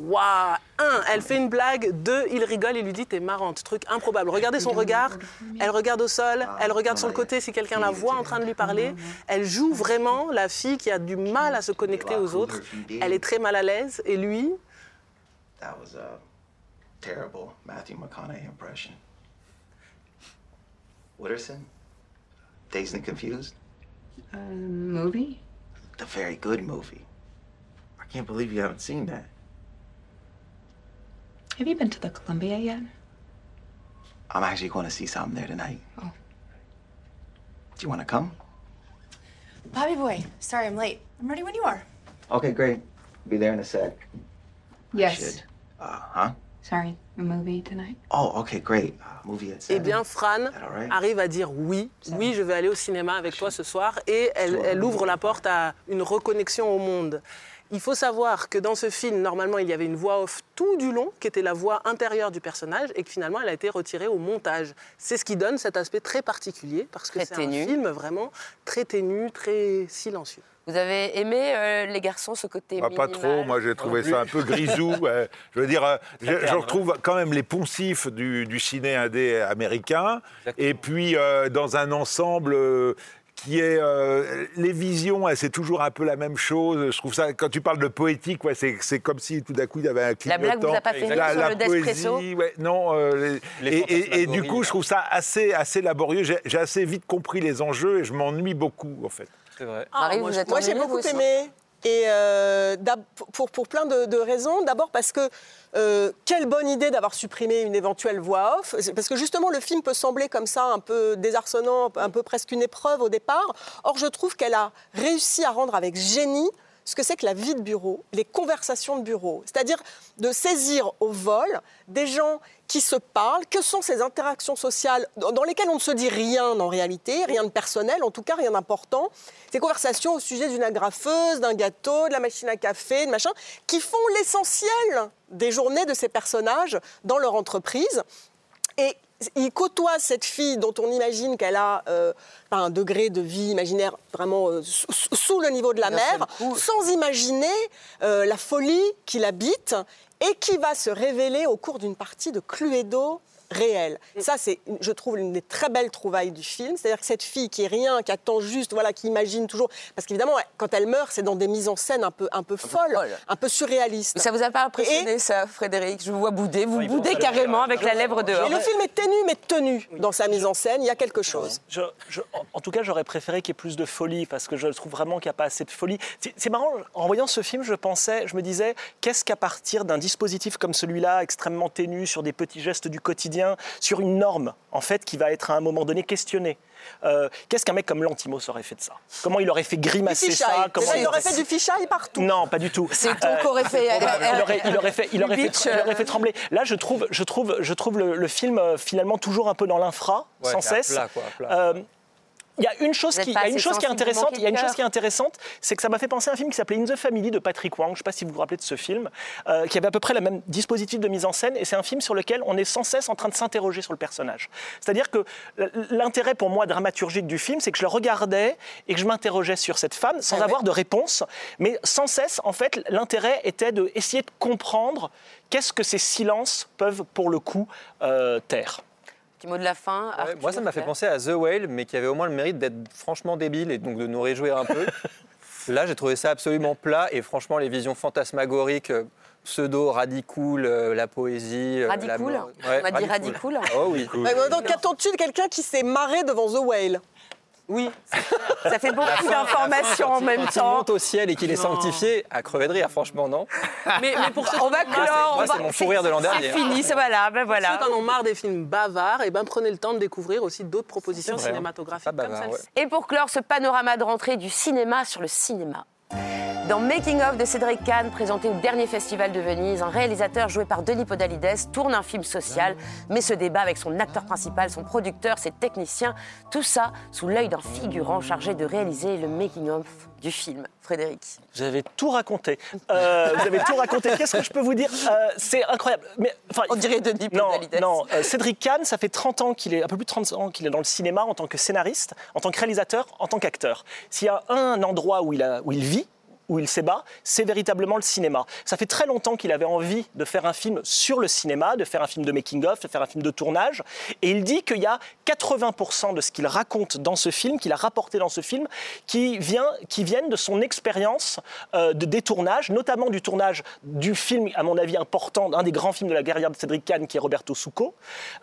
Waouh Un, elle fait une blague. Deux, il rigole, il lui dit T'es marrante. Truc improbable. Regardez son regard. Elle regarde au sol, elle regarde sur le côté si quelqu'un la voit en train de lui parler. Elle joue vraiment la fille qui a du mal à se connecter aux autres. Elle est très mal à l'aise. Et lui, That was a terrible Matthew McConaughey impression. Wooderson? Dazed and Confused? Uh, movie? The very good movie. I can't believe you haven't seen that. Have you been to the Columbia yet? I'm actually going to see something there tonight. Oh. Do you want to come? Bobby boy, sorry I'm late. I'm ready when you are. Okay, great. Be there in a sec. Yes. Should. Uh, huh? Sorry, a movie tonight? Oh, okay, great. Uh, movie at eh seven. bien, Fran right? arrive à dire oui. Oui, je vais aller au cinéma avec toi ce soir. Et elle, elle ouvre la porte à une reconnexion au monde. Il faut savoir que dans ce film, normalement, il y avait une voix off tout du long, qui était la voix intérieure du personnage, et que finalement, elle a été retirée au montage. C'est ce qui donne cet aspect très particulier, parce que c'est un film vraiment très ténu, très silencieux. Vous avez aimé, euh, les garçons, ce côté Ah, pas trop, moi j'ai trouvé ça un peu grisou. Je veux dire, euh, je, retrouve quand même les poncifs du, du ciné indé américain, et puis euh, dans un ensemble euh, qui est euh, les visions, c'est toujours un peu la même chose. Je trouve ça, quand tu parles de poétique, ouais, c'est comme si tout d'un coup il y avait un La blague clignotant. vous a pas fait rire La- sur la le poésie, ouais, non. euh, les- Les et, et- et du coup, je trouve ça assez, assez laborieux. J'ai assez vite compris les enjeux et je m'ennuie beaucoup, en fait. C'est vrai. Marie, moi, j'ai beaucoup aimé. Et euh, pour, plein de, raisons. D'abord parce que euh, quelle bonne idée d'avoir supprimé une éventuelle voix off. Parce que justement, le film peut sembler comme ça un peu désarçonnant, un peu presque une épreuve au départ. Or, je trouve qu'elle a réussi à rendre avec génie ce que c'est que la vie de bureau, les conversations de bureau. C'est-à-dire de saisir au vol des gens qui se parlent, que sont ces interactions sociales dans lesquelles on ne se dit rien en réalité, rien de personnel, en tout cas rien d'important. Ces conversations au sujet d'une agrafeuse, d'un gâteau, de la machine à café, de machin, qui font l'essentiel des journées de ces personnages dans leur entreprise. Et il côtoie cette fille dont on imagine qu'elle a euh, un degré de vie imaginaire vraiment euh, sous, sous le niveau de la mer, sans imaginer euh, la folie qui l'habite et qui va se révéler au cours d'une partie de Cluedo réelle. Ça, c'est, je trouve, une des très belles trouvailles du film. C'est-à-dire que cette fille qui est rien, qui attend juste, voilà, qui imagine toujours... Parce qu'évidemment, quand elle meurt, c'est dans des mises en scène un peu, un peu folles, folle. un peu surréalistes. Mais ça vous a pas impressionné, ça, Frédéric? Je vous vois bouder. Vous Oui, boudez carrément avec la lèvre dehors. Et le film est ténu, mais tenu dans sa mise en scène. Il y a quelque chose. Je- je- en- tout cas, j'aurais préféré qu'il y ait plus de folie parce que je trouve vraiment qu'il n'y a pas assez de folie. C'est c'est marrant, en voyant ce film, je pensais, je me disais, qu'est-ce qu'à partir d'un dispositif comme celui-là, extrêmement ténu, sur des petits gestes du quotidien, sur une norme, en fait, qui va être à un moment donné questionnée. euh, qu'est-ce qu'un mec comme Lantimos aurait fait de ça? Comment il aurait fait grimacer ça? Comment il aurait fait du fichaille partout. non, pas du tout. C'est ton qu'aurait fait. il aurait, il aurait fait, il aurait fait, il aurait euh. fait trembler. Là, je trouve, je trouve, je trouve le, le film euh, finalement toujours un peu dans l'infra, Ouais, sans cesse. plat, quoi, à plat. Euh, il y a une chose qui, a une chose qui est intéressante. Il y a une de chose qui est intéressante, c'est que ça m'a fait penser à un film qui s'appelait In the Family de Patrick Wang. Je ne sais pas si vous vous rappelez de ce film, euh, qui avait à peu près le même dispositif de mise en scène. Et c'est un film sur lequel on est sans cesse en train de s'interroger sur le personnage. C'est-à-dire que l'intérêt pour moi dramaturgique du film, c'est que je le regardais et que je m'interrogeais sur cette femme sans Ah ouais. avoir de réponse, mais sans cesse, en fait, l'intérêt était d'essayer de comprendre qu'est-ce que ces silences peuvent pour le coup euh, taire. Petit mot de la fin. Ouais, Arthur, moi, ça m'a fait penser à The Whale, mais qui avait au moins le mérite d'être franchement débile et donc de nous réjouir un peu. Là, j'ai trouvé ça absolument plat et franchement, les visions fantasmagoriques, euh, pseudo, radicool, euh, la poésie. euh, la Radicool On m'a dit radicool. Oh oui. Donc, qu'attends-tu de quelqu'un qui s'est marré devant The Whale? Oui, Ça fait beaucoup d'informations en même Quand il temps. monte au ciel et qu'il est sanctifié, à crever de rire, franchement, non mais, mais pour ceux On qui va clore. c'est va- mon fou rire de l'an dernier. C'est fini, c'est voilà, ben voilà. Ceux qui en ont marre des films bavards, et ben prenez le temps de découvrir aussi d'autres propositions hein. cinématographiques comme. Et pour clore ce panorama de rentrée du cinéma sur le cinéma. Dans Making of de Cédric Kahn, présenté au dernier festival de Venise, un réalisateur joué par Denis Podalides tourne un film social, mais se débat avec son acteur principal, son producteur, ses techniciens, tout ça sous l'œil d'un figurant chargé de réaliser le making of du film. Frédéric. Vous avez tout raconté. Euh, vous avez tout raconté. Qu'est-ce que je peux vous dire? Euh, C'est incroyable. Mais, On dirait Denis non, non. euh, Cédric Kahn, ça fait 30 ans qu'il est, un peu plus de 30 ans qu'il est dans le cinéma en tant que scénariste, en tant que réalisateur, en tant qu'acteur. S'il y a un endroit où il, a- où il vit, où il s'ébat, c'est véritablement le cinéma. Ça fait très longtemps qu'il avait envie de faire un film sur le cinéma, de faire un film de making-of, de faire un film de tournage. Et il dit qu'il y a 80% de ce qu'il raconte dans ce film, qu'il a rapporté dans ce film, qui, vient, qui viennent de son expérience euh, de détournage, notamment du tournage du film, à mon avis, important, un des grands films de la guerrière de Cédric Kahn, qui est Roberto Succo.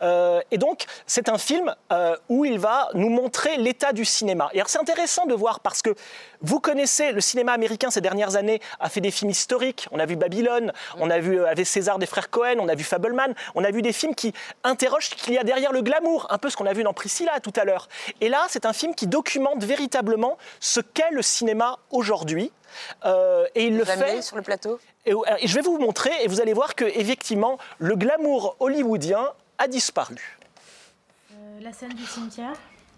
Euh, et donc, c'est un film euh, où il va nous montrer l'état du cinéma. Et alors, c'est intéressant de voir parce que vous connaissez le cinéma américain ces dernières années a fait des films historiques. On a vu Babylone, on a vu euh, avec César des frères Cohen, on a vu Fableman, on a vu des films qui interrogent ce qu'il y a derrière le glamour, un peu ce qu'on a vu dans Priscilla tout à l'heure. Et là, c'est un film qui documente véritablement ce qu'est le cinéma aujourd'hui. Euh, et il le Vous fait sur le plateau? Et, et je vais vous montrer et vous allez voir que effectivement le glamour hollywoodien a disparu. la scène du cimetière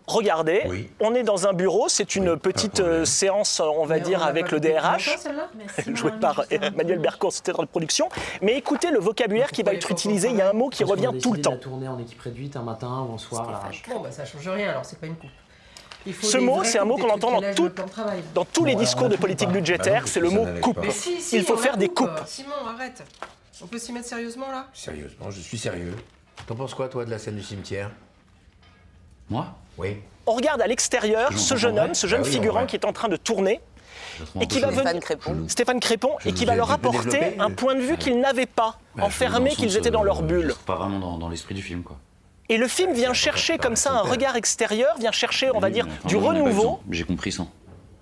Regardez, Oui. on est dans un bureau, c'est une petite euh, séance, on va Mais dire, on avec le DRH, longtemps, celle-là joué par Emmanuel Bercourt, c'était dans la production. Mais écoutez le vocabulaire qui va être utilisé, il y a un mot qui revient tout le de temps. tourner en équipe réduite un matin ou un soir à l'arrache. Bon, bah ça change rien alors, c'est pas une coupe. Ce mot, c'est un mot qu'on entend dans, tout- de dans tous les discours de politique pas. budgétaire, Bah c'est le mot coupe. n'allège pas. Mais si, si, Il faut on faire des coupe. coupes. Simon, arrête. On peut s'y mettre sérieusement là? Sérieusement, je suis sérieux. T'en penses quoi, toi, de la scène du cimetière? Moi Oui. On regarde à l'extérieur Je ce jeune homme, ce jeune Ah oui, figurant qui est en train de tourner et qui va Stéphane Crépon. Stéphane Crépon Je et qui va leur apporter un point de vue qu'ils n'avaient pas, enfermés qu'ils étaient dans leur euh, bulle. Pas vraiment dans, dans l'esprit du film, quoi. Et le film vient chercher comme ça un regard extérieur, vient chercher, on va dire, du renouveau. J'ai compris ça.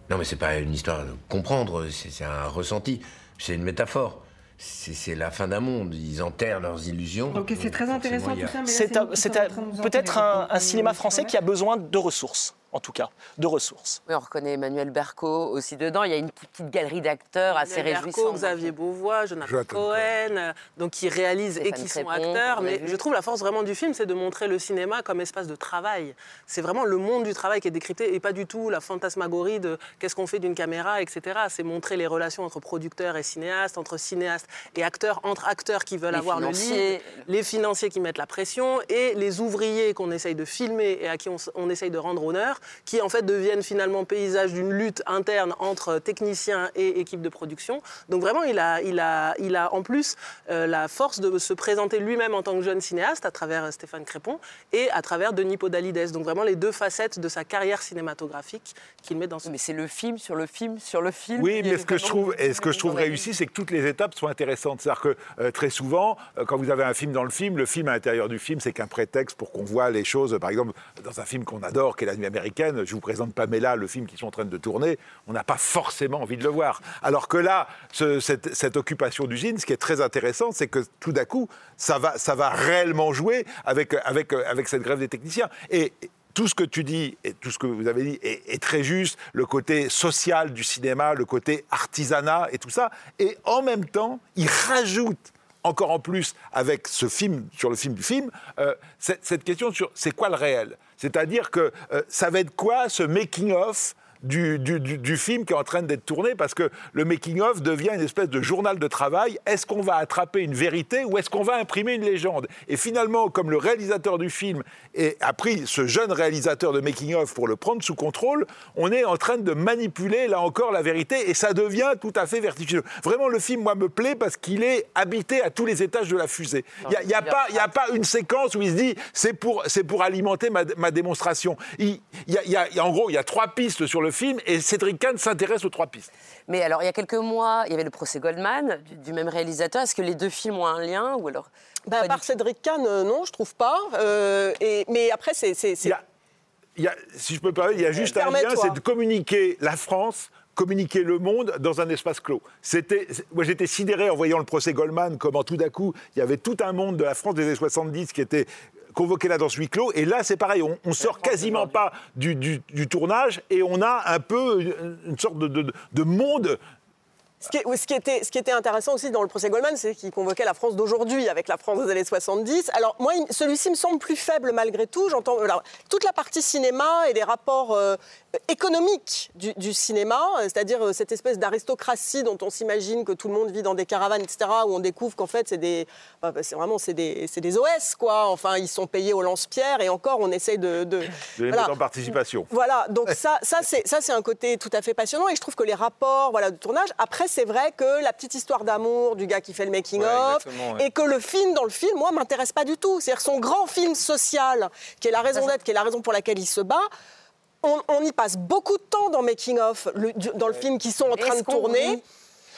Non, mais c'est pas une histoire de comprendre, c'est un ressenti, c'est une métaphore. C'est la fin d'un monde, ils enterrent leurs illusions. Ok, c'est très intéressant tout ça, C'est peut-être un, cinéma français qui a besoin de ressources, en tout cas, de ressources. Oui, on reconnaît Emmanuel Berco aussi dedans. Il y a une petite galerie d'acteurs assez réjouissante. Xavier Beauvois, Jonathan Jonathan Cohen, euh, donc qui réalisent et qui sont acteurs. Mais vu. je trouve la force vraiment du film, c'est de montrer le cinéma comme espace de travail. C'est vraiment le monde du travail qui est décrypté et pas du tout la fantasmagorie de qu'est-ce qu'on fait d'une caméra, etc. C'est montrer les relations entre producteurs et cinéastes, entre cinéastes et acteurs, entre acteurs qui veulent Les avoir financiers. le lead, les financiers qui mettent la pression et les ouvriers qu'on essaye de filmer et à qui on essaye de rendre honneur, qui en fait deviennent finalement paysage d'une lutte interne entre techniciens et équipe de production. Donc vraiment, il a, il a, il a en plus euh, la force de se présenter lui-même en tant que jeune cinéaste à travers euh, Stéphane Crépon et à travers Denis Podalides. Donc vraiment les deux facettes de sa carrière cinématographique qu'il met dans ce Mais c'est le film sur le film sur le film. Oui, mais ce que je trouve, et ce que je trouve réussi, c'est que toutes les étapes sont intéressantes. C'est-à-dire que euh, très souvent, euh, quand vous avez un film dans le film, le film à l'intérieur du film, c'est qu'un prétexte pour qu'on voit les choses. Par exemple, dans un film qu'on adore, qui est La Nuit américaine, je vous présente Pamela, le film qu'ils sont en train de tourner, on n'a pas forcément envie de le voir. Alors que là, ce- cette, occupation d'usine, ce qui est très intéressant, c'est que tout d'un coup, ça va, ça va réellement jouer avec, avec, avec cette grève des techniciens. Et tout ce que tu dis et tout ce que vous avez dit est, est très juste, le côté social du cinéma, le côté artisanat et tout ça. Et en même temps, il rajoute encore en plus avec ce film, sur le film du film, euh, cette, cette question sur c'est quoi le réel? C'est-à-dire que euh, ça va être quoi ce making-of du, du- du- du film qui est en train d'être tourné parce que le making-of devient une espèce de journal de travail. Est-ce qu'on va attraper une vérité ou est-ce qu'on va imprimer une légende? Et finalement, comme le réalisateur du film a pris ce jeune réalisateur de making-of pour le prendre sous contrôle, on est en train de manipuler, là encore, la vérité et ça devient tout à fait vertigineux. Vraiment, le film, moi, me plaît parce qu'il est habité à tous les étages de la fusée. Il n'y a, y a pas, y a pas une séquence où il se dit c'est pour, pour alimenter ma, ma démonstration. Y a, il y a- en gros, il y a trois pistes sur le film et Cédric Kahn s'intéresse aux trois pistes. Mais alors, il y a quelques mois, il y avait le procès Goldman du, du même réalisateur. Est-ce que les deux films ont un lien ou alors Bah, à part Cédric Kahn, euh, non, je trouve pas. Euh, et, mais après, c'est. c'est- c'est- Il y a, si je peux pas, il y a juste un lien, c'est de communiquer la France, communiquer le monde dans un espace clos. C'était, moi j'étais sidéré en voyant le procès Goldman, comment tout d'un coup il y avait tout un monde de la France des années 70 qui était convoqué là dans ce huis clos. Et là c'est pareil, on, on sort quasiment pas du, du- du tournage et on a un peu une, une sorte de, de- de monde. Ce qui, est- oui, ce qui était, ce qui était intéressant aussi dans le procès Goldman, c'est qu'il convoquait la France d'aujourd'hui avec la France des années 70. Alors moi, celui-ci me semble plus faible malgré tout. J'entends toute la partie cinéma et les rapports euh, économiques du, du cinéma, euh, c'est-à-dire euh, cette espèce d'aristocratie dont on s'imagine que tout le monde vit dans des caravanes, etc., où on découvre qu'en fait c'est des, bah, c'est vraiment c'est des, c'est des OS quoi. Enfin, ils sont payés au lance-pierre et encore on essaye de, de, De les voilà. mettre en participation. Voilà, donc ça, ça c'est ça c'est un côté tout à fait passionnant et je trouve que les rapports voilà de tournage. Après c'est vrai que la petite histoire d'amour du gars qui fait le making Ouais, of exactement, ouais. et que le film dans le film moi m'intéresse pas du tout. C'est-à-dire son grand film social qui est la raison d'être, qui est la raison pour laquelle il se bat. On, on y passe beaucoup de temps dans making of le- dans le film qui sont en train de tourner.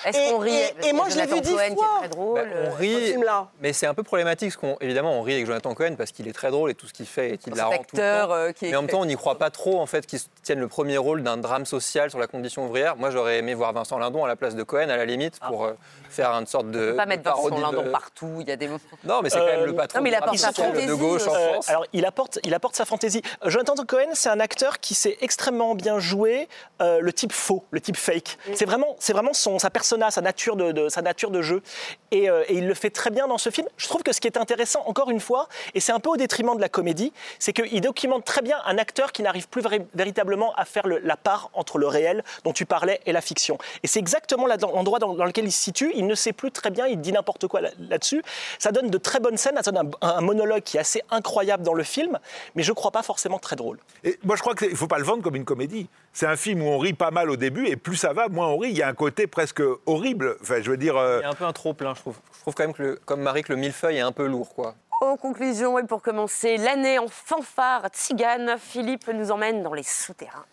Est-ce Et- qu'on rit et- et moi, je l'ai Jonathan vu dix Cohen qui est fois. très drôle. Bah, on ce rit, mais c'est un peu problématique parce qu'on évidemment on rit avec Jonathan Cohen parce qu'il est très drôle et tout ce qu'il fait et qu'il la rend tout le acteur, temps. euh, qui est- Mais en même temps, on n'y croit pas trop en fait qu'il tienne le premier rôle d'un drame social sur la condition ouvrière. Moi, j'aurais aimé voir Vincent Lindon à la place de Cohen à la limite pour euh, faire une sorte de. On peut pas mettre Vincent Lindon de- partout. Il y a des moments. Non, mais c'est quand même Euh, le patron non, mais il du apporte drame sa social fantaisie de gauche en Euh, France. alors, il apporte, il apporte sa fantaisie. Euh, Jonathan Cohen, c'est un acteur qui sait extrêmement bien jouer euh, le type faux, le type fake. C'est vraiment, c'est vraiment son, sa sa nature de, sa nature de jeu. Et, euh, et il le fait très bien dans ce film. Je trouve que ce qui est intéressant, encore une fois, et c'est un peu au détriment de la comédie, c'est qu'il documente très bien un acteur qui n'arrive plus véri- véritablement à faire la part entre le réel dont tu parlais et la fiction. Et c'est exactement l'endroit dans, lequel il se situe. Il ne sait plus très bien, il dit n'importe quoi là- là-dessus. Ça donne de très bonnes scènes, ça donne un, un monologue qui est assez incroyable dans le film, mais je ne crois pas forcément très drôle. Et moi, je crois qu'il ne faut pas le vendre comme une comédie. C'est un film où on rit pas mal au début, et plus ça va, moins on rit. Il y a un côté presque horrible. Enfin, je veux dire. euh, Il y a un peu un trop plein, je trouve. Je trouve quand même que, le- comme Marie, que le millefeuille est un peu lourd, quoi. En conclusion, et pour commencer, l'année en fanfare tzigane, Philippe nous emmène dans les souterrains.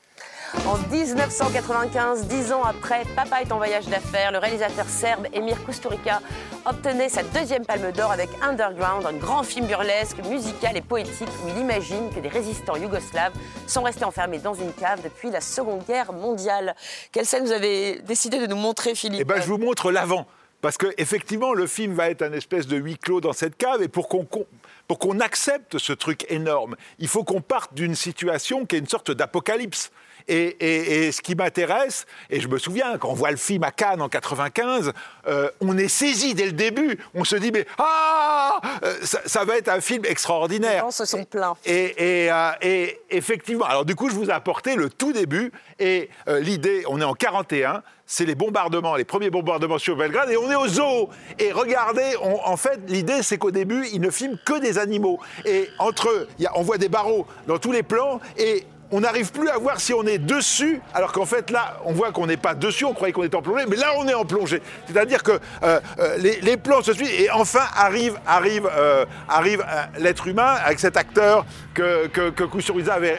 En 1995, dix ans après Papa est en voyage d'affaires, le réalisateur serbe Emir Kusturica obtenait sa deuxième palme d'or avec Underground, un grand film burlesque, musical et poétique où il imagine que des résistants yougoslaves sont restés enfermés dans une cave depuis la Seconde Guerre mondiale. Quelle scène vous avez décidé de nous montrer, Philippe Eh ben, je vous montre l'avant. Parce que effectivement, le film va être un espèce de huis clos dans cette cave, et pour qu'on qu'on- pour qu'on accepte ce truc énorme, il faut qu'on parte d'une situation qui est une sorte d'apocalypse. Et, et- et ce qui m'intéresse, et je me souviens, quand on voit le film à Cannes en 95, euh, on est saisi dès le début. On se dit, mais ah, euh, ça, ça va être un film extraordinaire. Les gens se sont plaints. Et, euh, et effectivement, alors du coup, je vous ai apporté le tout début. Et euh, l'idée, on est en 41, c'est les bombardements, les premiers bombardements sur Belgrade, et on est au zoo. Et regardez, on- en fait, l'idée, c'est qu'au début, ils ne filment que des animaux. Et entre eux, il y a- on voit des barreaux dans tous les plans, et on n'arrive plus à voir si on est dessus, alors qu'en fait là, on voit qu'on n'est pas dessus, on croyait qu'on était en plongée, mais là on est en plongée. C'est-à-dire que euh, euh, les, plans se suivent et enfin arrive, arrive, euh, arrive l'être humain avec cet acteur que, que, avait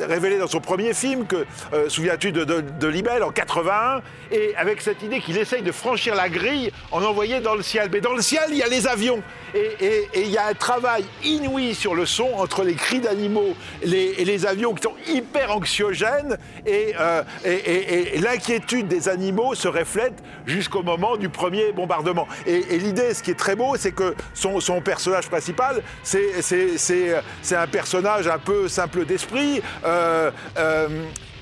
révélé dans son premier film, que euh, souviens-tu de, de, Libelle en 81, et avec cette idée qu'il essaye de franchir la grille en envoyant dans le ciel. Mais dans le ciel, il y a les avions. Et, il y a un travail inouï sur le son entre les cris d'animaux les- et les avions qui sont hyper anxiogènes et, euh, l'inquiétude des animaux se reflète jusqu'au moment du premier bombardement. Et, l'idée, ce qui est très beau, c'est que son, son personnage principal, c'est un personnage un peu simple d'esprit. Euh, euh,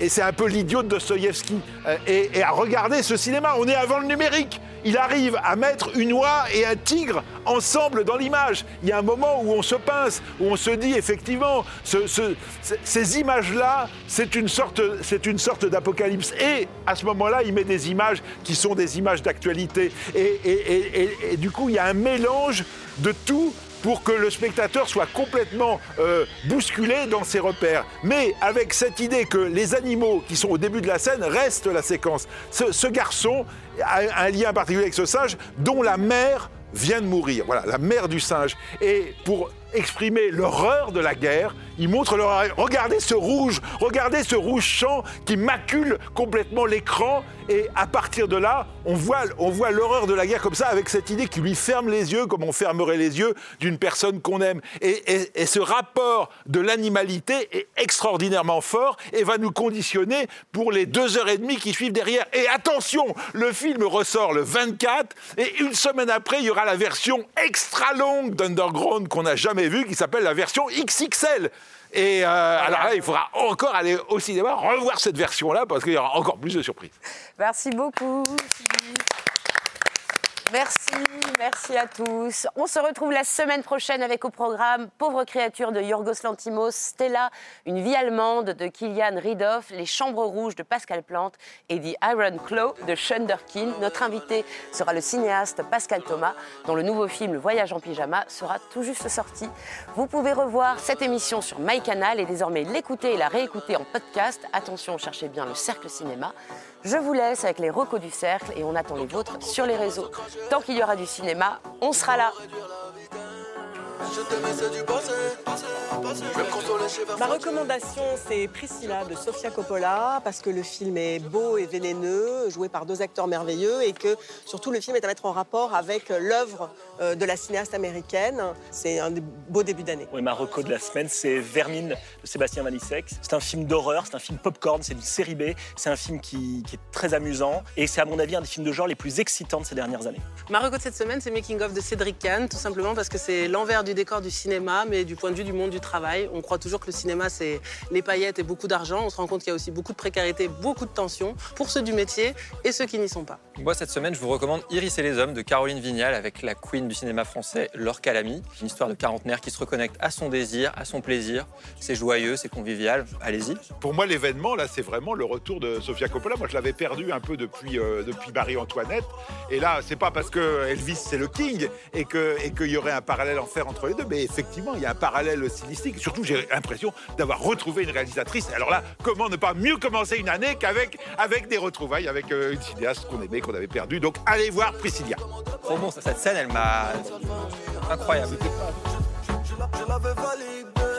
et c'est un peu l'idiot de Dostoïevski. Euh, Et, et à regarder ce cinéma, on est avant le numérique. il arrive à mettre une oie et un tigre ensemble dans l'image. Il y a un moment où on se pince, où on se dit effectivement, ces images-là, c'est une sorte, d'apocalypse. Et à ce moment-là, il met des images qui sont des images d'actualité. Et du coup, il y a un mélange de tout pour que le spectateur soit complètement euh, bousculé dans ses repères. Mais avec cette idée que les animaux qui sont au début de la scène restent la séquence. Ce, ce garçon a un lien particulier avec ce singe dont la mère vient de mourir. Voilà, la mère du singe. Et pour exprimer l'horreur de la guerre, il montre l'horreur. Regardez ce rouge, regardez ce rouge champ qui macule complètement l'écran. Et à partir de là, on voit, on voit l'horreur de la guerre comme ça, avec cette idée qui lui ferme les yeux, comme on fermerait les yeux d'une personne qu'on aime. Et, et- et ce rapport de l'animalité est extraordinairement fort et va nous conditionner pour les deux heures et demie qui suivent derrière. Et attention, le film ressort le 24 et une semaine après, il y aura la version extra longue d'Underground qu'on n'a jamais vue, qui s'appelle la version XXL. Et euh, alors là, il faudra encore aller au cinéma, revoir cette version-là, parce qu'il y aura encore plus de surprises. Merci beaucoup. Merci, merci à tous. On se retrouve la semaine prochaine avec au programme Pauvre créature de Yorgos Lantimos, Stella, Une vie allemande de Kilian Ridoff, Les Chambres rouges de Pascal Plante et The Iron Claw de Shunderkin. Notre invité sera le cinéaste Pascal Thomas, dont le nouveau film Le Voyage en pyjama sera tout juste sorti. Vous pouvez revoir cette émission sur MyCanal et désormais l'écouter et la réécouter en podcast. Attention, cherchez bien le Cercle Cinéma. Je vous laisse avec les recos du cercle et on attend les vôtres sur les réseaux. Tant qu'il y aura du cinéma, on sera là. Ma recommandation, c'est Priscilla de Sofia Coppola, parce que le film est beau et vénéneux, joué par deux acteurs merveilleux, et que surtout le film est à mettre en rapport avec l'œuvre euh, de la cinéaste américaine. C'est un des beaux débuts d'année. Oui, ma reco de la semaine, c'est Vermine de Sébastien Vanissek. C'est un film d'horreur, c'est un film popcorn, c'est une série B. C'est un film qui, qui est très amusant et c'est à mon avis un des films de genre les plus excitants de ces dernières années. Ma reco de cette semaine, c'est Making of de Cédric Kahn, tout simplement parce que c'est l'envers du décor du cinéma, mais du point de vue du monde du travail. On croit toujours que le cinéma, c'est les paillettes et beaucoup d'argent. On se rend compte qu'il y a aussi beaucoup de précarité, beaucoup de tension pour ceux du métier et ceux qui n'y sont pas. Moi, cette semaine, je vous recommande Iris et les hommes de Caroline Vignal avec la queen du cinéma français, Laure Calamy. Une histoire de quarantenaire qui se reconnecte à son désir, à son plaisir. C'est joyeux, c'est convivial. Allez-y. Pour moi, l'événement, là, c'est vraiment le retour de Sofia Coppola. Moi, je l'avais perdu un peu depuis, euh, depuis Marie-Antoinette. Et là, c'est pas parce que Elvis, c'est le king et que- et qu'il y aurait un parallèle à faire entre les deux. Mais effectivement, il y a un parallèle stylistique. Surtout, j'ai l'impression d'avoir retrouvé une réalisatrice. Alors là, comment ne pas mieux commencer une année qu'avec avec des retrouvailles, avec euh, une cinéaste qu'on aimait, qu'on avait perdu. Donc, allez voir Priscilla. Trop bon, cette scène, elle m'a. Incroyable. Je l'avais validé.